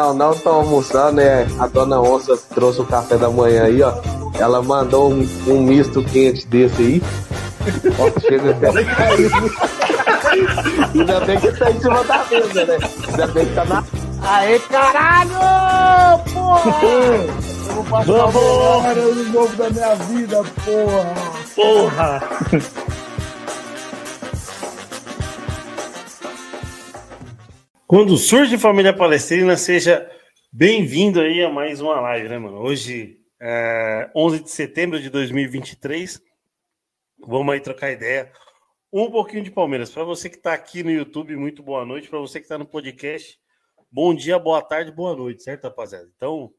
Não, não estão almoçando, né? A dona Onça trouxe o café da manhã aí, ó. Ela mandou um, um misto quente desse aí. Ó, chega até Ainda bem que tá em cima da mesa, né? Ainda bem que tá na. Aê, caralho! Porra! Eu vou passar Vamos! o melhor ano novo da minha vida, porra! Porra! Quando surge família palestrina, seja bem-vindo aí a mais uma live, né, mano? Hoje, é 11 de setembro de 2023. Vamos aí trocar ideia. Um pouquinho de Palmeiras. Para você que está aqui no YouTube, muito boa noite. Para você que está no podcast, bom dia, boa tarde, boa noite, certo, rapaziada? Então,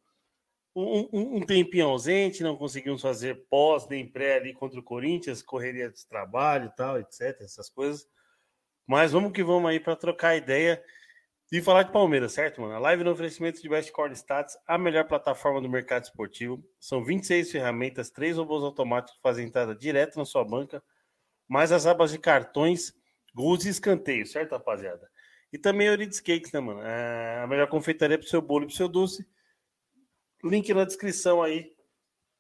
um, um, um tempinho ausente, não conseguimos fazer pós nem pré ali contra o Corinthians, correria de trabalho e tal, etc, essas coisas. Mas vamos que vamos aí para trocar ideia e falar de Palmeiras, certo, mano? A live no oferecimento de Best Stats, a melhor plataforma do mercado esportivo. São 26 ferramentas, três robôs automáticos que fazem entrada direto na sua banca, mais as abas de cartões, gols e escanteios, certo, rapaziada? E também Euridice Cakes, né, mano? É a melhor confeitaria pro seu bolo e pro seu doce. Link na descrição aí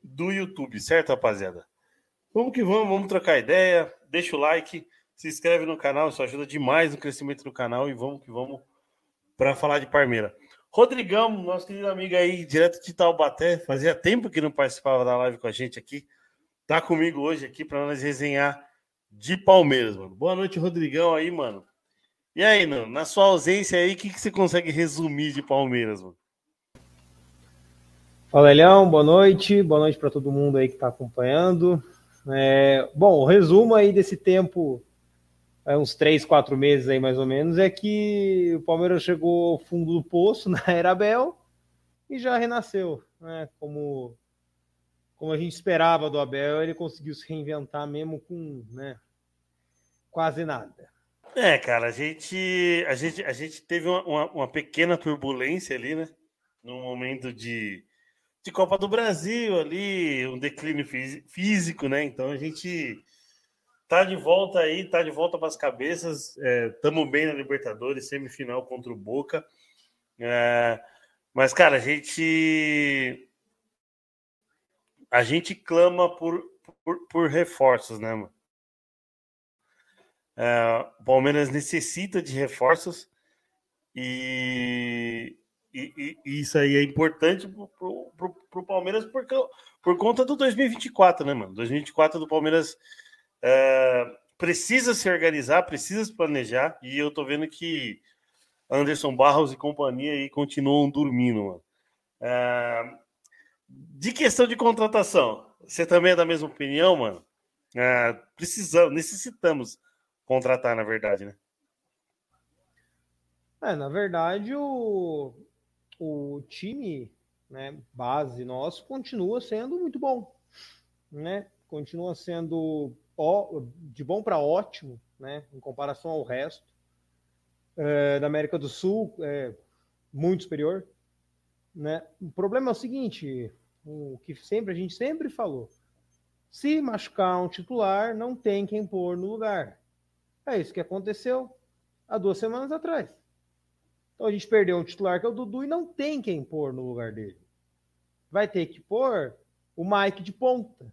do YouTube, certo, rapaziada? Vamos que vamos, vamos trocar ideia. Deixa o like, se inscreve no canal, isso ajuda demais no crescimento do canal e vamos que vamos para falar de Parmeira. Rodrigão, nosso querido amigo aí, direto de Taubaté, fazia tempo que não participava da live com a gente aqui. Tá comigo hoje aqui para nós resenhar de Palmeiras, mano. Boa noite, Rodrigão aí, mano. E aí, na sua ausência aí, o que, que você consegue resumir de Palmeiras, mano? Fala, Elião, boa noite. Boa noite para todo mundo aí que está acompanhando. É, bom, o resumo aí desse tempo, uns três, quatro meses aí mais ou menos, é que o Palmeiras chegou ao fundo do poço na Era Abel e já renasceu, né? Como, como a gente esperava do Abel, ele conseguiu se reinventar mesmo com né, quase nada. É, cara, a gente, a gente, a gente teve uma, uma, uma pequena turbulência ali, né? Num momento de, de Copa do Brasil ali, um declínio fí- físico, né? Então a gente tá de volta aí, tá de volta para as cabeças. Estamos bem na Libertadores, semifinal contra o Boca. É, mas, cara, a gente. A gente clama por, por, por reforços, né, mano? É, o Palmeiras necessita de reforços e, e- e- isso aí é importante para o Palmeiras por, cau- por conta do 2024, né, mano? 2024 do Palmeiras é, precisa se organizar, precisa se planejar e eu tô vendo que Anderson Barros e companhia aí continuam dormindo. É, de questão de contratação, você também é da mesma opinião, mano? É, precisamos, necessitamos contratar, na verdade, né? É, na verdade, o, o time né, base nosso continua sendo muito bom, né? Continua sendo de bom para ótimo, né? Em comparação ao resto é, da América do Sul, é muito superior, né? O problema é o seguinte, o que sempre a gente sempre falou: se machucar um titular, não tem quem pôr no lugar. É isso que aconteceu há duas semanas atrás. Então a gente perdeu um titular que é o Dudu e não tem quem pôr no lugar dele. Vai ter que pôr o Mike de ponta,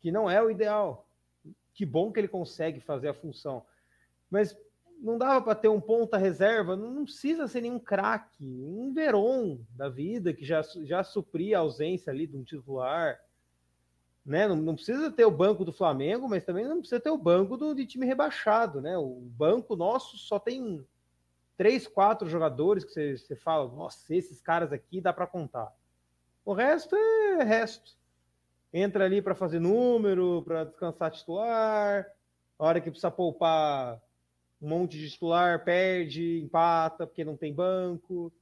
que não é o ideal. Que bom que ele consegue fazer a função. Mas não dava para ter um ponta reserva, não, precisa ser nenhum craque, um Veron da vida que já, já supria a ausência ali de um titular. Né? Não, não precisa ter o banco do Flamengo, mas também não precisa ter o banco do, de time rebaixado. Né? O banco nosso só tem três, quatro jogadores que você, você fala, nossa, esses caras aqui dá para contar. O resto é resto. Entra ali para fazer número, para descansar titular. A hora que precisa poupar um monte de titular, perde, empata, porque não tem banco.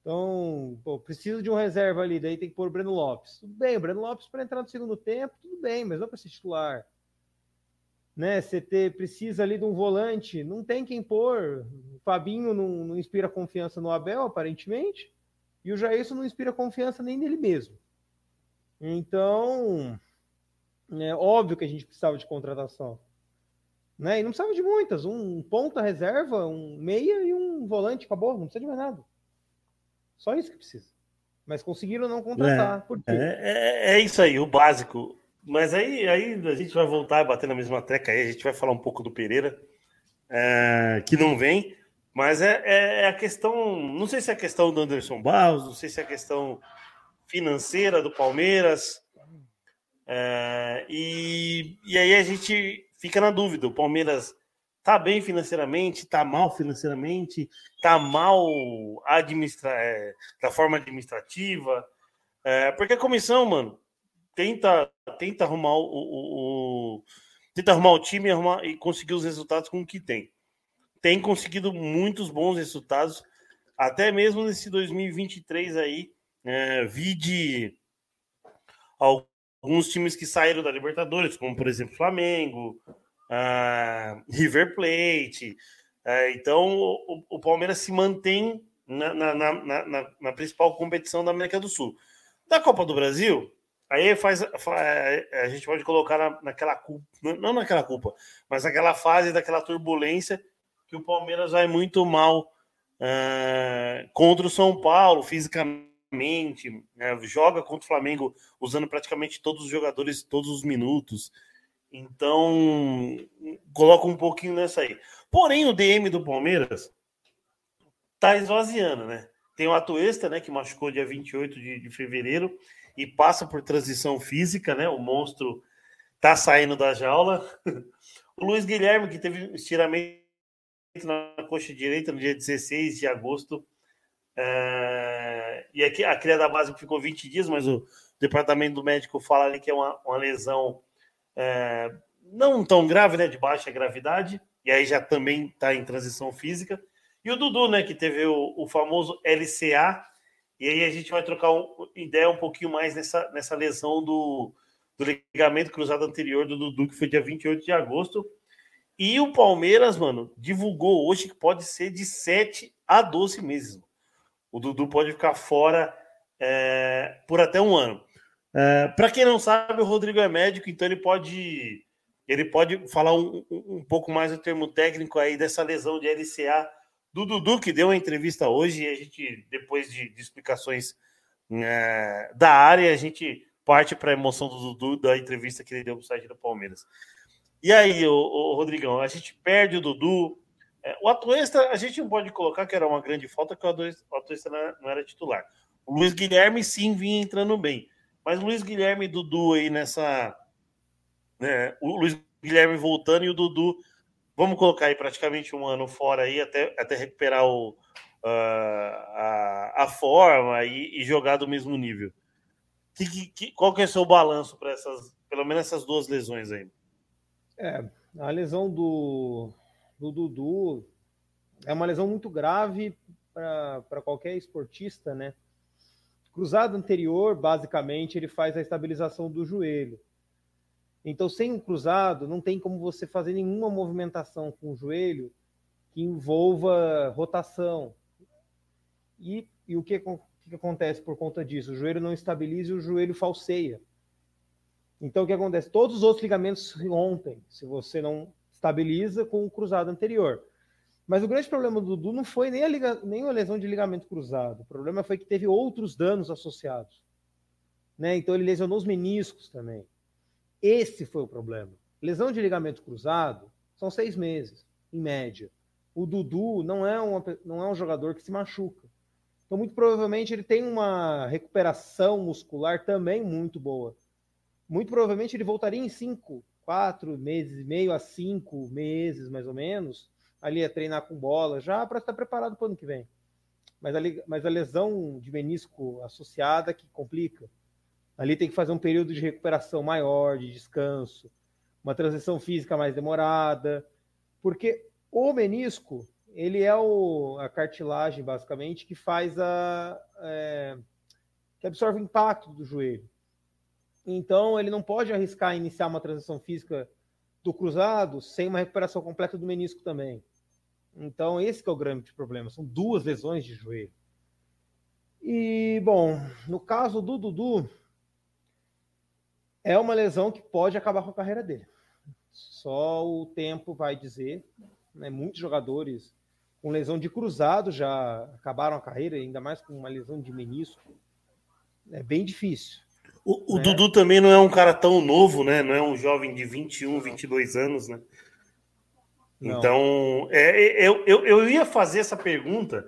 Então, pô, precisa de um reserva ali, daí tem que pôr o Breno Lopes. Tudo bem, o Breno Lopes para entrar no segundo tempo, tudo bem, mas não para ser titular. Né, CT precisa ali de um volante, não tem quem pôr. O Fabinho não, não inspira confiança no Abel, aparentemente, e o Jairson não inspira confiança nem nele mesmo. Então, é óbvio que a gente precisava de contratação. Né? E não precisava de muitas. Um ponta reserva, um meia e um volante, acabou. Não precisa de mais nada. Só isso que precisa. Mas conseguiram não contratar. É, Por quê? É, é, é, isso aí, o básico. Mas aí, aí a gente vai voltar a bater na mesma treca aí. A gente vai falar um pouco do Pereira, é, que não vem. Mas é, é, é a questão. Não sei se é a questão do Anderson Barros, não sei se é a questão financeira do Palmeiras. É, e, e aí a gente fica na dúvida. O Palmeiras tá bem financeiramente, tá mal financeiramente, tá mal administra é, da forma administrativa. É, porque a comissão, mano, tenta, tenta arrumar o, o, o tenta arrumar o time e, arrumar, e conseguir os resultados com o que tem. Tem conseguido muitos bons resultados, até mesmo nesse 2023 aí. É, vi de alguns times que saíram da Libertadores, como por exemplo Flamengo, uh, River Plate. Uh, então, o, o, Palmeiras se mantém na, na, na, na, principal competição da América do Sul. Da Copa do Brasil, aí faz, faz a gente pode colocar na, naquela culpa, não naquela culpa, mas naquela fase daquela turbulência que o Palmeiras vai muito mal uh, contra o São Paulo, fisicamente, né, joga contra o Flamengo usando praticamente todos os jogadores todos os minutos. Então, coloca um pouquinho nessa aí. Porém, o DM do Palmeiras tá esvaziando, né? Tem o Atuesta, né, que machucou dia 28 de, de fevereiro e passa por transição física, né? O monstro tá saindo da jaula. o Luiz Guilherme, que teve estiramento na coxa direita no dia 16 de agosto. É... E aqui a cria da base ficou 20 dias, mas o departamento do médico fala ali que é uma, uma lesão é, não tão grave, né? De baixa gravidade, e aí já também está em transição física. E o Dudu, né? Que teve o, o famoso LCA, e aí a gente vai trocar um, ideia um pouquinho mais nessa, nessa lesão do, do ligamento cruzado anterior do Dudu, que foi dia 28 de agosto. E o Palmeiras, mano, divulgou hoje que pode ser de 7 a 12 meses. O Dudu pode ficar fora é, por até um ano. É, para quem não sabe, o Rodrigo é médico, então ele pode ele pode falar um, um, pouco mais do termo técnico aí dessa lesão de LCA do Dudu, que deu uma entrevista hoje, e a gente, depois de, de explicações é, da área, a gente parte para a emoção do Dudu da entrevista que ele deu para o site do Palmeiras. E aí, o, o Rodrigão, a gente perde o Dudu. É, o Atuesta, a gente não pode colocar que era uma grande falta, que o Atuesta não era, titular. O Luiz Guilherme sim vinha entrando bem. Mas Luiz Guilherme e Dudu aí nessa. Né, o Luiz Guilherme voltando e o Dudu, vamos colocar aí praticamente um ano fora aí, até, até recuperar o, uh, a, a forma e, e, jogar do mesmo nível. Que, que, qual que é o seu balanço para essas, pelo menos essas duas lesões aí? É, a lesão do, do Dudu é uma lesão muito grave para qualquer esportista, né? Cruzado anterior, basicamente, ele faz a estabilização do joelho. Então, sem um cruzado, não tem como você fazer nenhuma movimentação com o joelho que envolva rotação. E, e o que, que acontece por conta disso? O joelho não estabiliza e o joelho falseia. Então, o que acontece? Todos os outros ligamentos rompem se você não estabiliza com o cruzado anterior. Mas o grande problema do Dudu não foi nem a, liga, nem a lesão de ligamento cruzado. O problema foi que teve outros danos associados. Né? Então ele lesionou os meniscos também. Esse foi o problema. Lesão de ligamento cruzado são seis meses, em média. O Dudu não é, uma, não é um jogador que se machuca. Então, muito provavelmente, ele tem uma recuperação muscular também muito boa. Muito provavelmente, ele voltaria em cinco, quatro meses e meio a cinco meses, mais ou menos, ali a treinar com bola, já para estar preparado para o ano que vem. Mas a, mas a lesão de menisco associada que complica. Ali tem que fazer um período de recuperação maior, de descanso, uma transição física mais demorada, porque O menisco, ele é o, a cartilagem, basicamente, que faz a. É, que absorve o impacto do joelho. Então, ele não pode arriscar iniciar uma transição física do cruzado sem uma recuperação completa do menisco também. Então, esse é o grande problema. São duas lesões de joelho. E, bom, no caso do Dudu, é uma lesão que pode acabar com a carreira dele. Só o tempo vai dizer. Né? Muitos jogadores com lesão de cruzado já acabaram a carreira, ainda mais com uma lesão de menisco. É bem difícil. O, o né? Dudu também não é um cara tão novo, né? Não é um jovem de 21, 22 anos, né? Não. Então, é, é, eu, eu, eu ia fazer essa pergunta,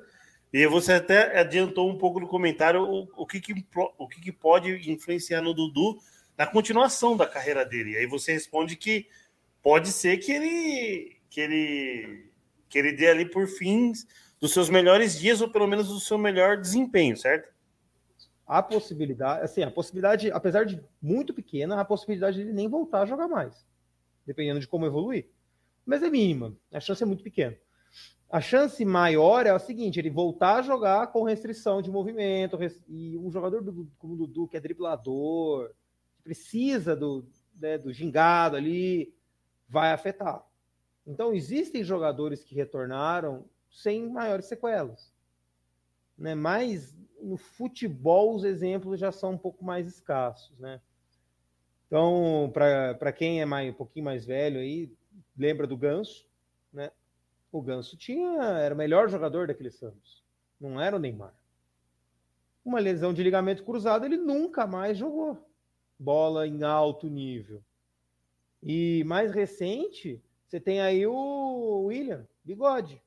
e você até adiantou um pouco no comentário o, o, que, que, o que, que pode influenciar no Dudu na continuação da carreira dele. Aí você responde que pode ser que ele que ele que ele dê ali por fins dos seus melhores dias ou pelo menos do seu melhor desempenho, certo? A possibilidade, assim, a possibilidade, apesar de muito pequena, a possibilidade de ele nem voltar a jogar mais, dependendo de como evoluir. Mas é mínima, a chance é muito pequena. A chance maior é o seguinte: ele voltar a jogar com restrição de movimento, e um jogador do, como o Dudu, que é driblador, que precisa do, né, do gingado ali, vai afetar. Então, existem jogadores que retornaram sem maiores sequelas. Né? Mas no futebol, os exemplos já são um pouco mais escassos. Né? Então, para quem é mais, um pouquinho mais velho aí, lembra do Ganso, né? O Ganso tinha, era o melhor jogador daquele Santos. Não era o Neymar. Uma lesão de ligamento cruzado, ele nunca mais jogou bola em alto nível. E mais recente, você tem aí o William Bigode,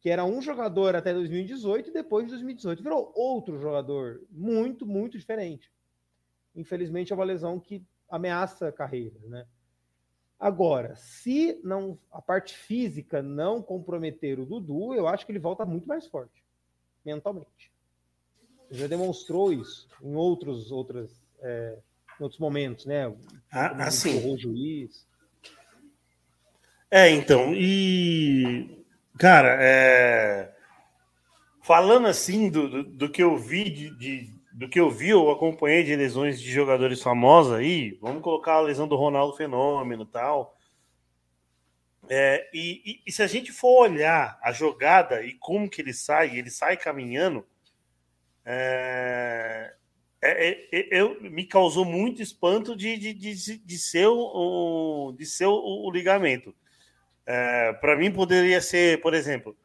que era um jogador até 2018 e depois de 2018 virou outro jogador muito, muito diferente. Infelizmente é uma lesão que ameaça a carreira, né? Agora, se não a parte física não comprometer o Dudu, eu acho que ele volta muito mais forte, mentalmente. Ele já demonstrou isso em outros, outras, é, em outros momentos, né? Ah, assim. O juiz. É, então, e cara, é... falando assim do, do, do, que eu vi de, de do que eu vi ou acompanhei de lesões de jogadores famosos aí, vamos colocar a lesão do Ronaldo Fenômeno tal. É, e, e, e, se a gente for olhar a jogada e como que ele sai, ele sai caminhando, é, é, é, é eu, me causou muito espanto de, de, de, de ser, o, de ser o, o ligamento. É, Para mim, poderia ser, por exemplo,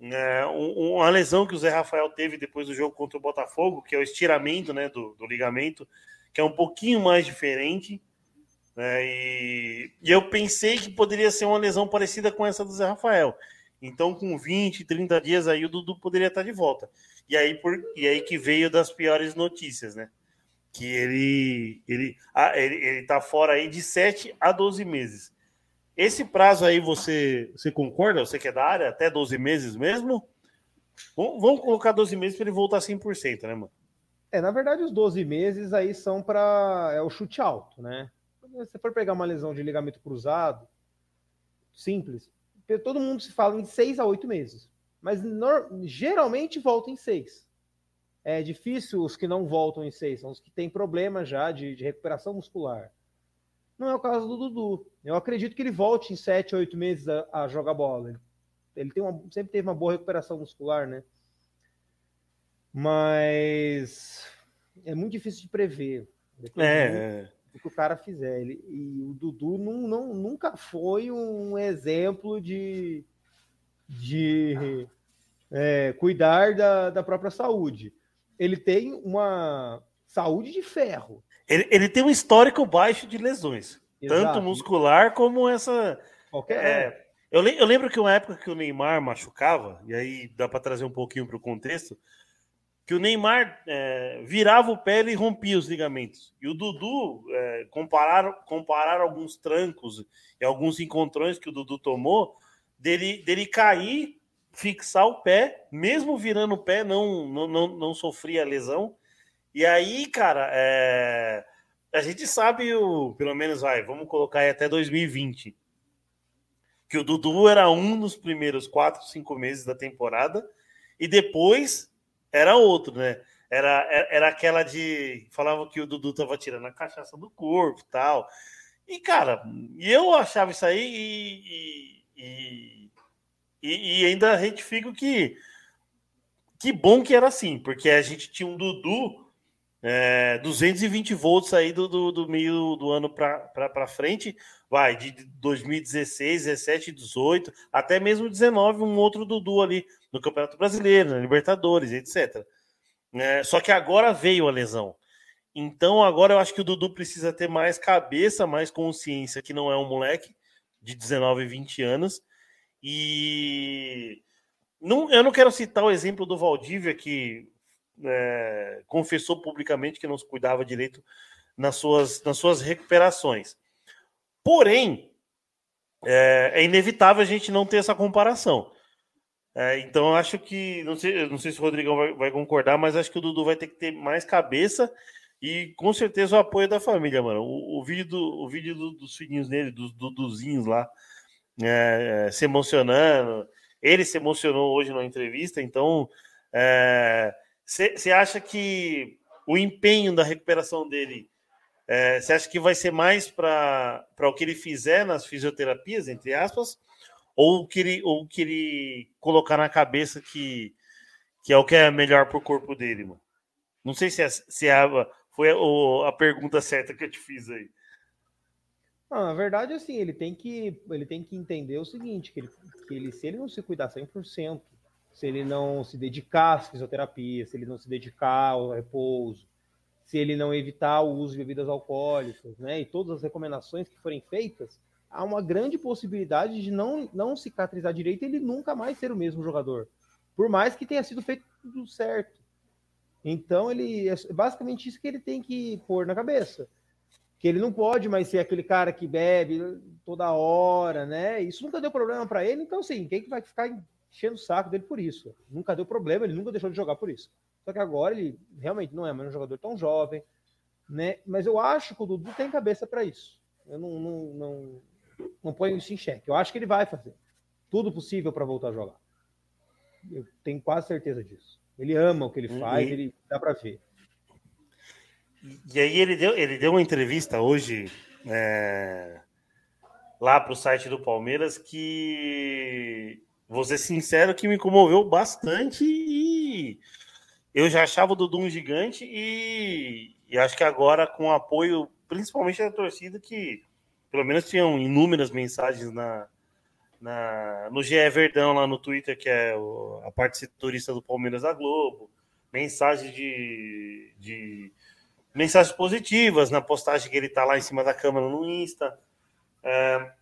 é, uma lesão que o Zé Rafael teve depois do jogo contra o Botafogo, que é o estiramento né, do, do ligamento, que é um pouquinho mais diferente. Né, e, e, eu pensei que poderia ser uma lesão parecida com essa do Zé Rafael. Então, com 20, 30 dias aí, o Dudu poderia estar de volta. E aí, por, e aí que veio das piores notícias, né? Que ele, ele, ah, ele, ele tá fora aí de 7 a 12 meses. Esse prazo aí você, você concorda? Você que é da área? Até 12 meses mesmo? Vamos colocar 12 meses para ele voltar 100%, né, mano? É, na verdade, os 12 meses aí são para. É o chute alto, né? Se você for pegar uma lesão de ligamento cruzado, simples, todo mundo se fala em 6 a 8 meses. Mas no... geralmente volta em 6. É difícil os que não voltam em 6, são os que têm problema já de, de recuperação muscular. Não é o caso do Dudu. Eu acredito que ele volte em 7, 8 meses a, a jogar bola. Ele tem uma, sempre teve uma boa recuperação muscular, né? Mas é muito difícil de prever. É. O que o cara fizer. Ele, e o Dudu não, não, nunca foi um exemplo de, de é, cuidar da, da própria saúde. Ele tem uma saúde de ferro. Ele, ele tem um histórico baixo de lesões, Exato. tanto muscular como essa. Qualquer. É, eu, eu, lembro que uma época que o Neymar machucava, e aí dá para trazer um pouquinho para o contexto, que o Neymar é, virava o pé e rompia os ligamentos. E o Dudu, é, comparar, comparar alguns trancos e alguns encontrões que o Dudu tomou, dele, dele cair, fixar o pé, mesmo virando o pé, não, não, não, não sofria lesão. E aí, cara, é... a gente sabe, o, pelo menos vai, vamos colocar aí até 2020, Que o Dudu era um nos primeiros quatro, cinco meses da temporada, e depois era outro, né? Era, era aquela de. Falava que o Dudu tava tirando a cachaça do corpo tal. E, cara, eu achava isso aí e, e, e, e ainda retifico que que bom que era assim, porque a gente tinha um Dudu é, 220 volts aí do, do, do meio do ano para frente, vai de 2016, 17, 18, até mesmo 19, um outro Dudu ali no Campeonato Brasileiro, na Libertadores, etc. É, só que agora veio a lesão. Então agora eu acho que o Dudu precisa ter mais cabeça, mais consciência que não é um moleque de 19, 20 anos. E não, eu não quero citar o exemplo do Valdívia, que é, confessou publicamente que não se cuidava direito nas suas, nas suas recuperações. Porém, é, é inevitável a gente não ter essa comparação. É, então, acho que. Não sei, não sei se o Rodrigão vai, vai, concordar, mas acho que o Dudu vai ter que ter mais cabeça e com certeza o apoio da família, mano. O, o vídeo, do, o vídeo do, dos filhinhos dele, dos Duduzinhos lá, é, é, se emocionando. Ele se emocionou hoje na entrevista, então. É, você acha que o empenho da recuperação dele, você é, acha que vai ser mais para o que ele fizer nas fisioterapias, entre aspas, ou que ele, ou que ele colocar na cabeça que, que é o que é melhor para o corpo dele, mano? Não sei se, é, se é a, foi a, a pergunta certa que eu te fiz aí. Na verdade, assim, ele tem que, ele tem que entender o seguinte, que ele, que ele se ele não se cuidar 100%, se ele não se dedicar à fisioterapia, se ele não se dedicar ao repouso, se ele não evitar o uso de bebidas alcoólicas, né, e todas as recomendações que forem feitas, há uma grande possibilidade de não, não cicatrizar direito e ele nunca mais ser o mesmo jogador, por mais que tenha sido feito tudo certo. Então, ele é basicamente isso que ele tem que pôr na cabeça. Que ele não pode mais ser aquele cara que bebe toda hora, né? Isso nunca deu problema para ele, então, sim, quem que vai ficar enchendo o saco dele por isso. Nunca deu problema, ele nunca deixou de jogar por isso. Só que agora ele realmente não é mais um jogador tão jovem, né? Mas eu acho que o Dudu tem cabeça para isso. Eu não, não, não, não ponho isso em xeque. Eu acho que ele vai fazer tudo possível para voltar a jogar. Eu tenho quase certeza disso. Ele ama o que ele faz, e... ele dá para ver. E aí ele deu, ele deu uma entrevista hoje é, lá para o site do Palmeiras que vou ser sincero que me comoveu bastante e eu já achava o Dudu um gigante e, e acho que agora com o apoio, principalmente da torcida, que pelo menos tinham inúmeras mensagens na, na, no GE Verdão lá no Twitter, que é o, a parte setorista do Palmeiras da Globo, mensagens de, de mensagens positivas na postagem que ele tá lá em cima da câmera no Insta. É,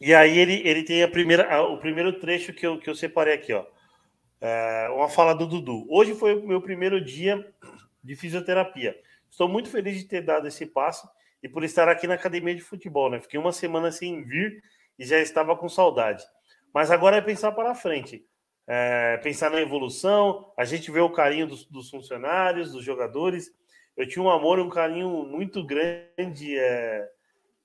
e aí ele, ele tem a primeira, o primeiro trecho que eu, que eu separei aqui, ó. É, uma fala do Dudu. Hoje foi o meu primeiro dia de fisioterapia. Estou muito feliz de ter dado esse passo e por estar aqui na academia de futebol, né? Fiquei uma semana sem vir e já estava com saudade. Mas agora é pensar para frente. É, pensar na evolução, a gente vê o carinho dos, dos, funcionários, dos jogadores. Eu tinha um amor e um carinho muito grande é,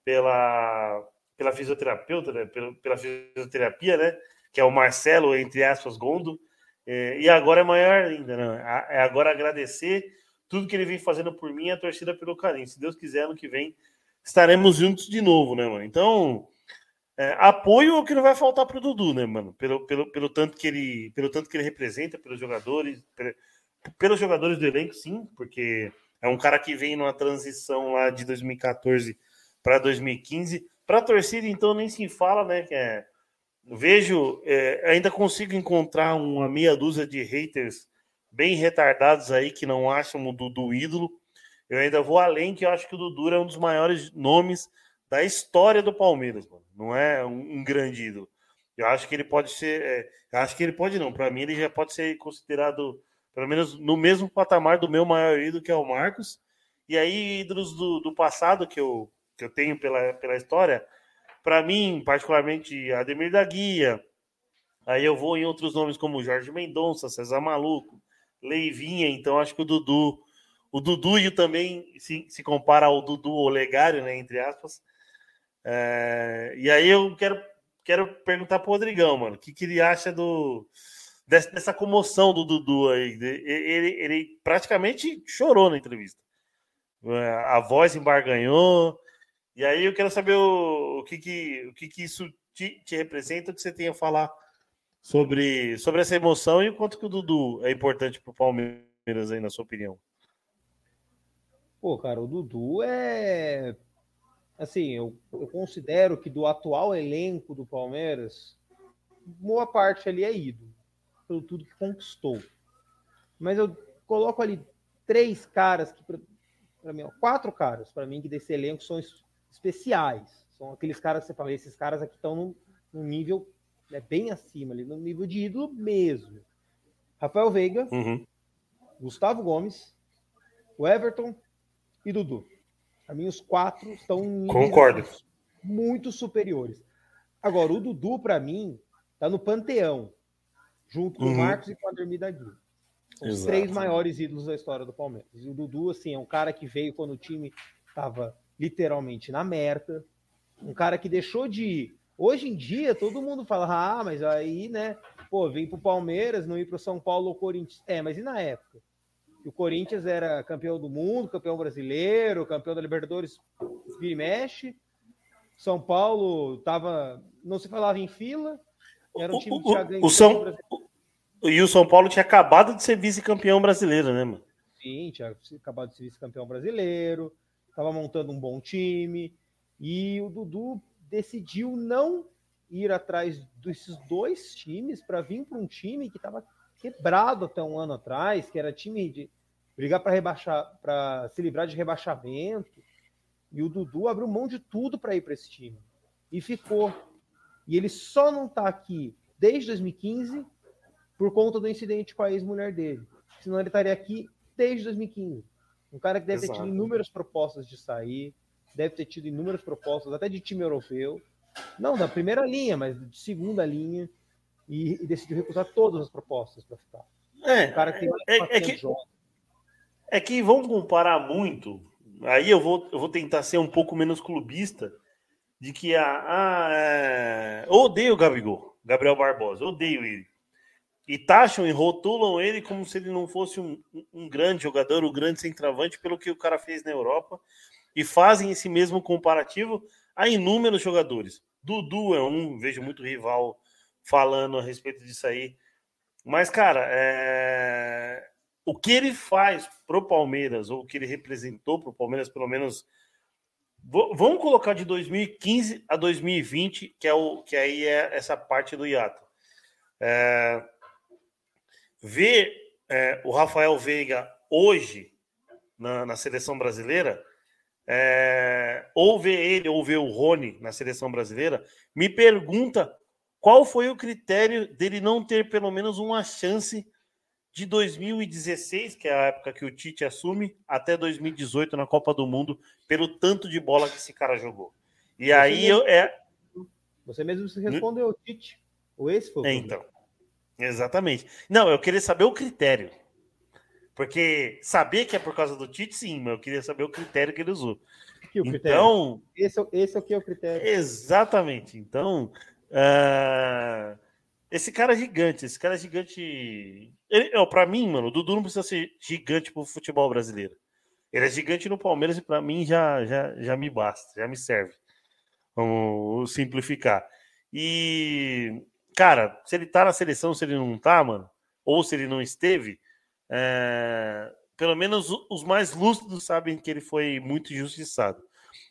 pela, pela fisioterapeuta, né? pela, pela, fisioterapia, né? Que é o Marcelo, entre aspas, Gondo. É, e agora é maior ainda, né? É agora agradecer tudo que ele vem fazendo por mim e a torcida pelo carinho. Se Deus quiser, ano que vem estaremos juntos de novo, né, mano? Então, é, apoio é o que não vai faltar para o Dudu, né, mano? Pelo, pelo, pelo, tanto que ele, pelo tanto que ele representa, pelos jogadores, pelo, pelos jogadores do elenco, sim, porque é um cara que vem numa transição lá de 2014 para 2015 para a torcida, então, nem se fala, né? Que é, vejo, é, ainda consigo encontrar uma meia dúzia de haters bem retardados aí que não acham o Dudu ídolo. Eu ainda vou além, que eu acho que o Dudu é um dos maiores nomes da história do Palmeiras, mano. Não é um, um grande ídolo. Eu acho que ele pode ser. É, acho que ele pode não. Para mim, ele já pode ser considerado, pelo menos, no mesmo patamar do meu maior ídolo, que é o Marcos. E aí, ídolos do, do passado que eu, que eu tenho pela, pela história, para mim, particularmente, Ademir da Guia. Aí eu vou em outros nomes como Jorge Mendonça, César Maluco, Leivinha. Então acho que o Dudu, o Dudu também se, se compara ao Dudu Olegário, né, entre aspas. É, e aí eu quero, quero perguntar pro Rodrigão, mano, o que, que ele acha do dessa, comoção do Dudu aí. Ele, ele praticamente chorou na entrevista. É, a voz embarganhou. E aí eu quero saber o, o que, que, o que, que isso te, te representa, o que você tem a falar sobre, sobre essa emoção e o quanto que o Dudu é importante para o Palmeiras aí, na sua opinião. Pô, cara, o Dudu é. Assim, eu, eu considero que do atual elenco do Palmeiras, boa parte ali é ídolo, pelo tudo que conquistou. Mas eu coloco ali três caras que, para mim, ó, quatro caras para mim que desse elenco são especiais. São aqueles caras que você fala, esses caras aqui estão num, num nível né, bem acima, ali, no nível de ídolo mesmo. Rafael Veiga, uhum. Gustavo Gomes, o Everton e Dudu. Para mim, os quatro estão em Concordo. muito superiores. Agora, o Dudu, para mim, está no panteão, junto com uhum. o Marcos e com o Ademir da Guia. Os Exato. três maiores ídolos da história do Palmeiras. E o Dudu, assim, é um cara que veio quando o time estava literalmente na merda. Um cara que deixou de ir. Hoje em dia, todo mundo fala, ah, mas aí, né, pô, vem pro Palmeiras, não ir pro São Paulo ou Corinthians. É, mas e na época? O Corinthians era campeão do mundo, campeão brasileiro, campeão da Libertadores, vira e mexe. São Paulo tava, não se falava em fila, era um time que já ganhou. O São... E o São Paulo tinha acabado de ser vice-campeão brasileiro, né, mano? Sim, tinha acabado de ser vice-campeão brasileiro, estava montando um bom time. E o Dudu decidiu não ir atrás desses dois times para vir para um time que estava quebrado até um ano atrás, que era time de brigar para rebaixar, para se livrar de rebaixamento. E o Dudu abriu mão de tudo para ir para esse time. E ficou. E ele só não está aqui desde 2015 por conta do incidente com a ex-mulher dele. Senão ele estaria aqui desde 2015. Um cara que deve Exato. ter tido inúmeras propostas de sair, deve ter tido inúmeras propostas, até de time europeu. Não da primeira linha, mas de segunda linha. E, e decidiu recusar todas as propostas para ficar. É, um cara que é, é, que, é que vamos comparar muito. Aí eu vou, eu vou tentar ser um pouco menos clubista de que a, a é, odeio o Gabigol, Gabriel Barbosa, odeio ele e taxam e rotulam ele como se ele não fosse um, um grande jogador, um grande centroavante, pelo que o cara fez na Europa, e fazem esse mesmo comparativo a inúmeros jogadores. Dudu é um, vejo muito rival falando a respeito disso aí. Mas, cara, é... o que ele faz pro Palmeiras, ou o que ele representou pro Palmeiras, pelo menos. Vamos colocar de 2015 a 2020, que é o que aí é essa parte do hiato. É ver é, o Rafael Veiga hoje na, na seleção brasileira, é, ou ver ele ou ver o Rony na seleção brasileira, me pergunta qual foi o critério dele não ter pelo menos uma chance de 2016, que é a época que o Tite assume, até 2018 na Copa do Mundo, pelo tanto de bola que esse cara jogou. E você aí mesmo, eu é. Você mesmo se respondeu, Tite. O esse foi o é, Então. Exatamente. Não, eu queria saber o critério. Porque saber que é por causa do Tite, sim, mas eu queria saber o critério que ele usou. Que então, esse, é esse é o que é o critério. Exatamente. Então, uh, esse cara é gigante, esse cara é gigante. Para mim, mano, o Dudu não precisa ser gigante pro futebol brasileiro. Ele é gigante no Palmeiras e para mim já, já, já me basta, já me serve. Vamos simplificar. E cara, se ele tá na seleção, se ele não tá, mano, ou se ele não esteve, é... pelo menos os mais lúcidos sabem que ele foi muito injustiçado.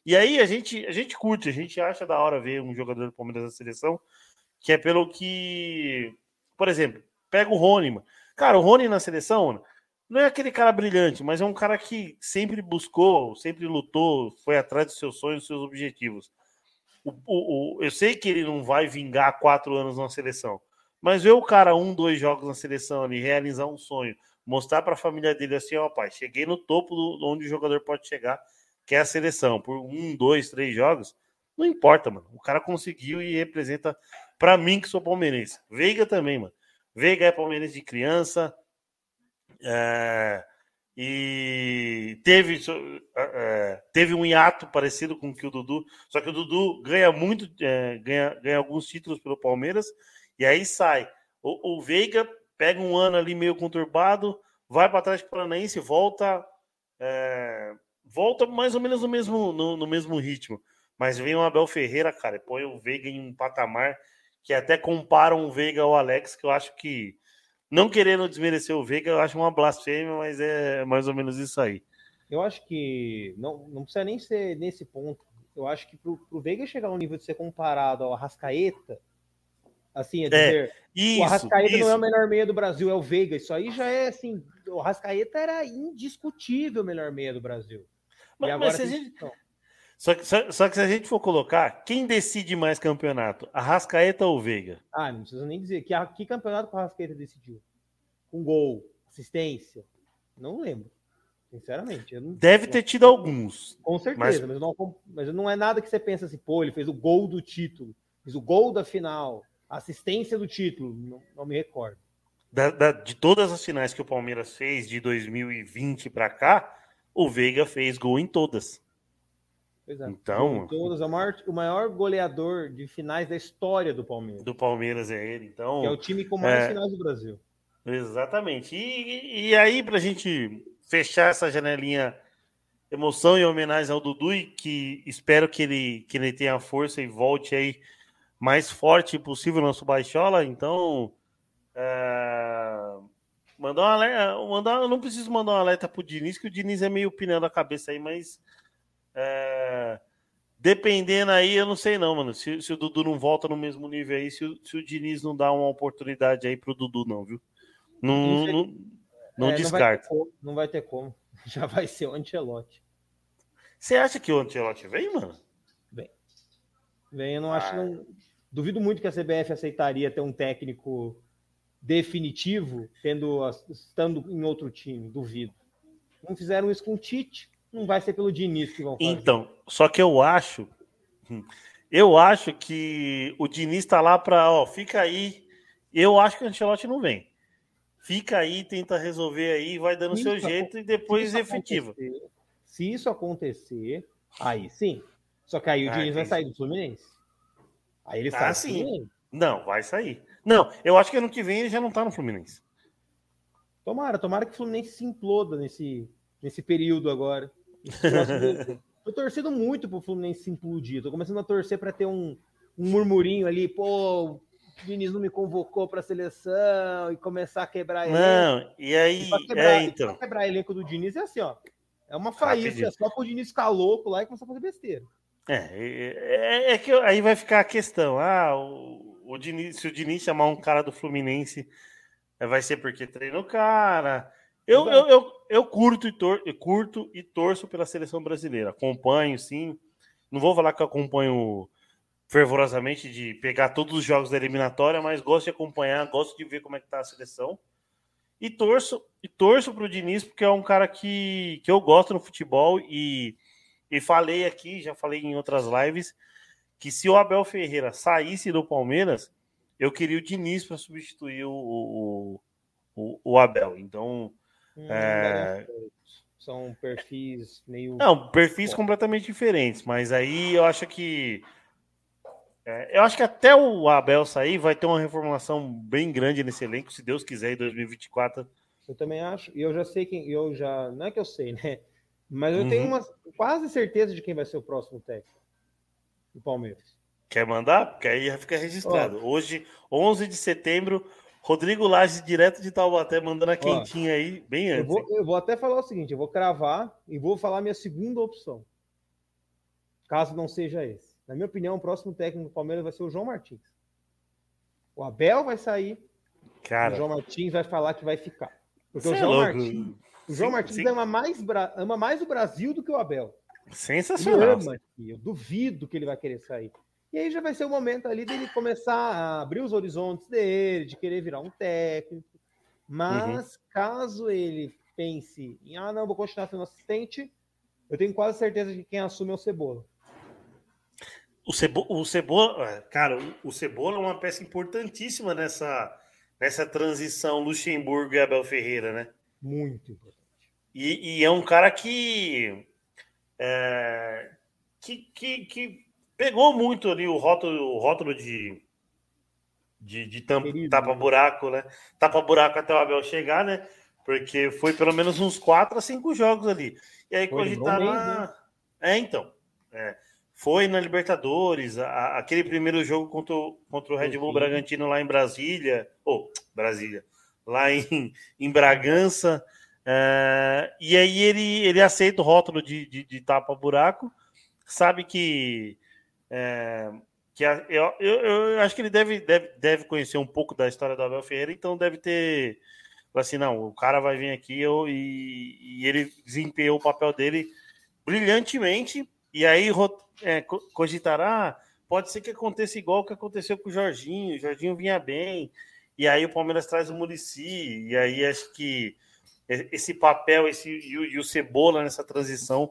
E aí a gente, a gente curte, a gente acha da hora ver um jogador do Palmeiras na seleção, que é pelo que, por exemplo, pega o Rony, mano. Cara, o Rony na seleção, mano, não é aquele cara brilhante, mas é um cara que sempre buscou, sempre lutou, foi atrás dos seus sonhos, dos seus objetivos. O, o, o, eu sei que ele não vai vingar quatro anos na seleção, mas ver o cara um, dois jogos na seleção ali, realizar um sonho, mostrar para a família dele assim, ó, pai, cheguei no topo do, onde o jogador pode chegar, que é a seleção, por um, dois, três jogos, não importa, mano. O cara conseguiu e representa para mim que sou palmeirense. Veiga também, mano. Veiga é palmeirense de criança. É... E teve, é, teve um hiato parecido com o que o Dudu, só que o Dudu ganha muito, é, ganha, ganha alguns títulos pelo Palmeiras e aí sai. O, o Veiga pega um ano ali meio conturbado, vai para trás do Paranaense, volta, é, volta mais ou menos no mesmo, no, no, mesmo ritmo. Mas vem o Abel Ferreira, cara, põe o Veiga em um patamar que até comparam o Veiga ao Alex, que eu acho que não querendo desmerecer o Veiga, eu acho uma blasfêmia, mas é mais ou menos isso aí. Eu acho que não, não precisa nem ser nesse ponto. Eu acho que para o Veiga chegar ao nível de ser comparado ao Arrascaeta, assim, é dizer, é, isso, o Arrascaeta isso. não é o melhor meia do Brasil, é o Veiga. Isso aí já é assim, o Arrascaeta era indiscutível o melhor meia do Brasil. Mas, e agora mas se a gente... Só que, só, só, que se a gente for colocar, quem decide mais campeonato? Arrascaeta ou Veiga? Ah, não precisa nem dizer. Que, que campeonato que o Arrascaeta decidiu? Com gol, assistência? Não lembro. Sinceramente. Não, Deve ter tido alguns. Com certeza, mas... Mas, não, mas não é nada que você pensa assim, pô, ele fez o gol do título, fez o gol da final, assistência do título. Não, não me recordo. Da, da, de todas as finais que o Palmeiras fez de 2020 para cá, o Veiga fez gol em todas. É. Então, todos, o, maior, o maior goleador de finais da história do Palmeiras. Do Palmeiras é ele, então. Que é o time com mais é, finais do Brasil. Exatamente. E, e aí, para a gente fechar essa janelinha emoção e homenagem ao Dudu, e que espero que ele, que ele tenha força e volte aí mais forte possível nosso Baixola. Então, é, mandar um alerta, mandar, não preciso mandar um alerta pro Diniz, que o Diniz é meio pneu da cabeça aí, mas é, dependendo aí, eu não sei não, mano. Se, se, o Dudu não volta no mesmo nível aí, se, o, se o Diniz não dá uma oportunidade aí pro Dudu, não, viu? Não, não, não, é, descarta. Não vai, não vai, ter como. Já vai ser o Antelote. Você acha que o Antelote vem, mano? Vem. Vem, eu não ah. acho. Não... Duvido muito que a CBF aceitaria ter um técnico definitivo tendo estando em outro time. Duvido. Não fizeram isso com o Tite não vai ser pelo Diniz que vão fazer. Então, só que eu acho, eu acho que o Diniz está lá para, ó, fica aí. Eu acho que o Ancelotti não vem. Fica aí, tenta resolver aí, vai dando seu jeito e depois efetiva. Se isso acontecer, aí sim. Só que aí o ah, Diniz vai sair do Fluminense. Aí ele ah, sai sim. Não, vai sair. Não, eu acho que ano que vem ele já não tá no Fluminense. Tomara, tomara que o Fluminense se imploda nesse, nesse período agora. Tô torcendo muito pro Fluminense se implodir. Tô começando a torcer para ter um, um murmurinho ali, pô, o Diniz não me convocou para a seleção e começar a quebrar Não, e aí, e quebrar, é, então. E quebrar elenco do Diniz é assim, ó. É uma faísca, é só pro Diniz ficar louco lá e começar a fazer besteira. É, é, é que aí vai ficar a questão. Ah, o, o Diniz, se o Diniz chamar um cara do Fluminense, vai ser porque treina o cara. Eu, eu, eu, eu, curto, e tor curto e torço pela seleção brasileira. Acompanho, sim. Não vou falar que acompanho fervorosamente de pegar todos os jogos da eliminatória, mas gosto de acompanhar, gosto de ver como é que tá a seleção. E torço, e torço pro Diniz, porque é um cara que, que eu gosto no futebol e, e falei aqui, já falei em outras lives, que se o Abel Ferreira saísse do Palmeiras, eu queria o Diniz para substituir o, o, o, o Abel. Então, Hum, é... São perfis meio. Não, perfis Bom. completamente diferentes, mas aí eu acho que. É, eu acho que até o Abel sair vai ter uma reformulação bem grande nesse elenco, se Deus quiser, em 2024. Eu também acho, e eu já sei quem. Eu já. Não é que eu sei, né? Mas eu uhum. tenho uma quase certeza de quem vai ser o próximo técnico do Palmeiras. Quer mandar? Porque aí já fica registrado. Ó, Hoje, 11 de setembro, Rodrigo Lages, direto de Taubaté, mandando a quentinha Ó, aí, bem antes. Eu vou, eu vou, até falar o seguinte: eu vou cravar e vou falar minha segunda opção. Caso não seja esse. Na minha opinião, o próximo técnico do Palmeiras vai ser o João Martins. O Abel vai sair. Cara. O João Martins vai falar que vai ficar. Porque o é João, é Martins, o João sim, Martins sim. Ama, mais, ama mais o Brasil do que o Abel. Sensacional. Ele ama, eu duvido que ele vai querer sair. E aí já vai ser o momento ali dele começar a abrir os horizontes dele, de querer virar um técnico. Mas uhum. caso ele pense em, ah, não, vou continuar sendo assistente, eu tenho quase certeza que quem assume é o Cebola. O, Cebo, o Cebola, é, cara, o Cebola é uma peça importantíssima nessa, nessa transição Luxemburgo e Abel Ferreira, né? Muito importante. E, e é um cara que, é, que, que, que, pegou muito ali o rótulo, o rótulo de, de, de tapa-buraco, né? Tapa-buraco até o Abel chegar, né? Porque foi pelo menos uns 4 a 5 jogos ali. E aí, cogitaram. Né? É, então. É, foi na Libertadores, a, aquele primeiro jogo contra o, contra o Red Bull Bragantino lá em Brasília, ou oh, Brasília, lá em, em Bragança. É, e aí ele, ele aceita o rótulo de, de, de tapa-buraco, sabe que. É, que a, eu, eu, eu, acho que ele deve, deve, deve conhecer um pouco da história do Abel Ferreira, então deve ter. Assim, não, o cara vai vir aqui eu, e, e ele desempenhou o papel dele brilhantemente, e aí é, cogitará, pode ser que aconteça igual que aconteceu com o Jorginho, o Jorginho vinha bem, e aí o Palmeiras traz o Murici, e aí acho que esse papel esse, e o, e o Cebola nessa transição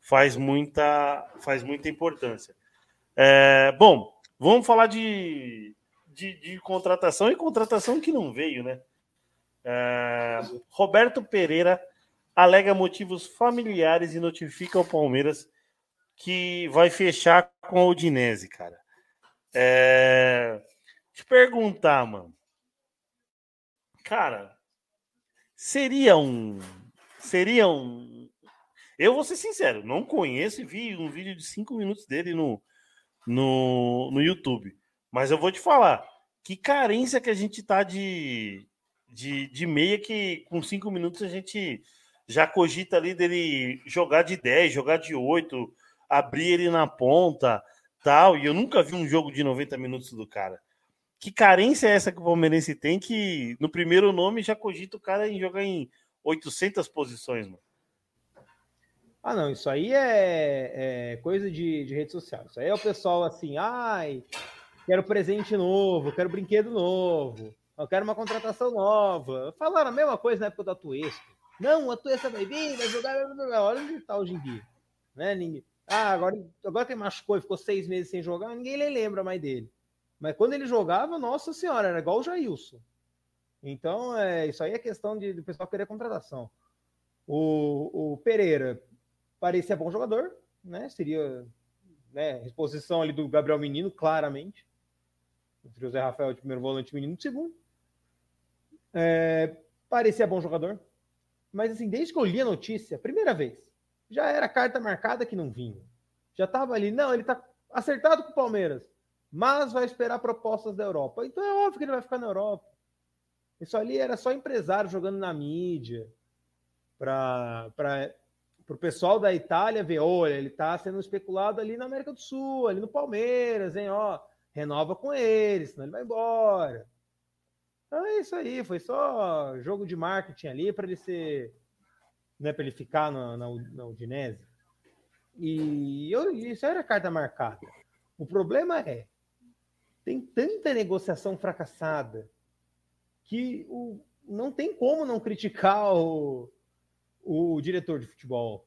faz muita, faz muita importância. É, bom, vamos falar de, de, de, contratação e contratação que não veio, né? É, Roberto Pereira alega motivos familiares e notifica ao Palmeiras que vai fechar com a Udinese, cara. É, te perguntar, mano. Cara, seria um. Seria um. Eu vou ser sincero, não conheço e vi um vídeo de cinco minutos dele no, no, no YouTube. Mas eu vou te falar, que carência que a gente tá de, de, de meia que com cinco minutos a gente já cogita ali dele jogar de 10, jogar de 8, abrir ele na ponta, tal. E eu nunca vi um jogo de 90 minutos do cara. Que carência é essa que o Palmeirense tem que no primeiro nome já cogita o cara em jogar em 800 posições, mano? Ah, não, isso aí é, é coisa de, de, rede social. Isso aí é o pessoal assim, ai, quero presente novo, quero brinquedo novo, eu quero uma contratação nova. Falaram a mesma coisa na época do Atuesco. Não, a Tuesco vai vir, vai jogar, olha onde tá hoje em dia. Né? Ninguém... Ah, agora, agora que machucou e ficou seis meses sem jogar, ninguém lembra mais dele. Mas quando ele jogava, nossa senhora, era igual o Jailson. Então, é, isso aí é questão de, do pessoal querer contratação. O, o Pereira parecia bom jogador, né? Seria né, exposição ali do Gabriel Menino, claramente. Entre o Zé Rafael de primeiro volante, Menino de segundo. É, parecia bom jogador. Mas assim, desde que eu li a notícia, primeira vez, já era carta marcada que não vinha. Já estava ali, não, ele está acertado com o Palmeiras, mas vai esperar propostas da Europa. Então é óbvio que ele vai ficar na Europa. Isso ali era só empresário jogando na mídia para o pessoal da Itália ver, olha, ele está sendo especulado ali na América do Sul, ali no Palmeiras, hein, ó, renova com ele, senão ele vai embora. Então é isso aí, foi só jogo de marketing ali para ele ser né, para ele ficar na, na, na Udinese. E eu, isso era carta marcada. O problema é, tem tanta negociação fracassada que o, não tem como não criticar o, o diretor de futebol.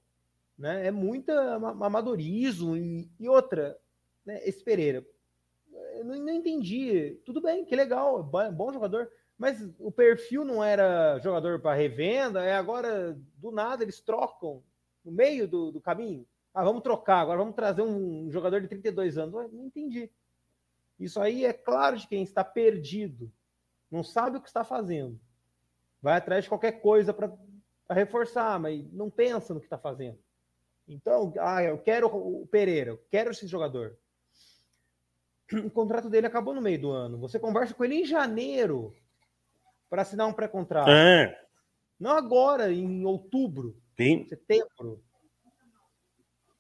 Né? É muita amadorismo e, e outra, né? esse Pereira. Eu não, não entendi. Tudo bem, que legal, bom jogador. Mas o perfil não era jogador para revenda, é agora, do nada, eles trocam no meio do, do caminho. Ah, vamos trocar, agora vamos trazer um jogador de 32 anos. Não entendi. Isso aí é claro de quem está perdido, não sabe o que está fazendo. Vai atrás de qualquer coisa para reforçar, mas não pensa no que está fazendo. Então, ah, eu quero o Pereira, eu quero esse jogador. O contrato dele acabou no meio do ano. Você conversa com ele em janeiro para assinar um pré-contrato. É. Não agora, em outubro, Sim. setembro.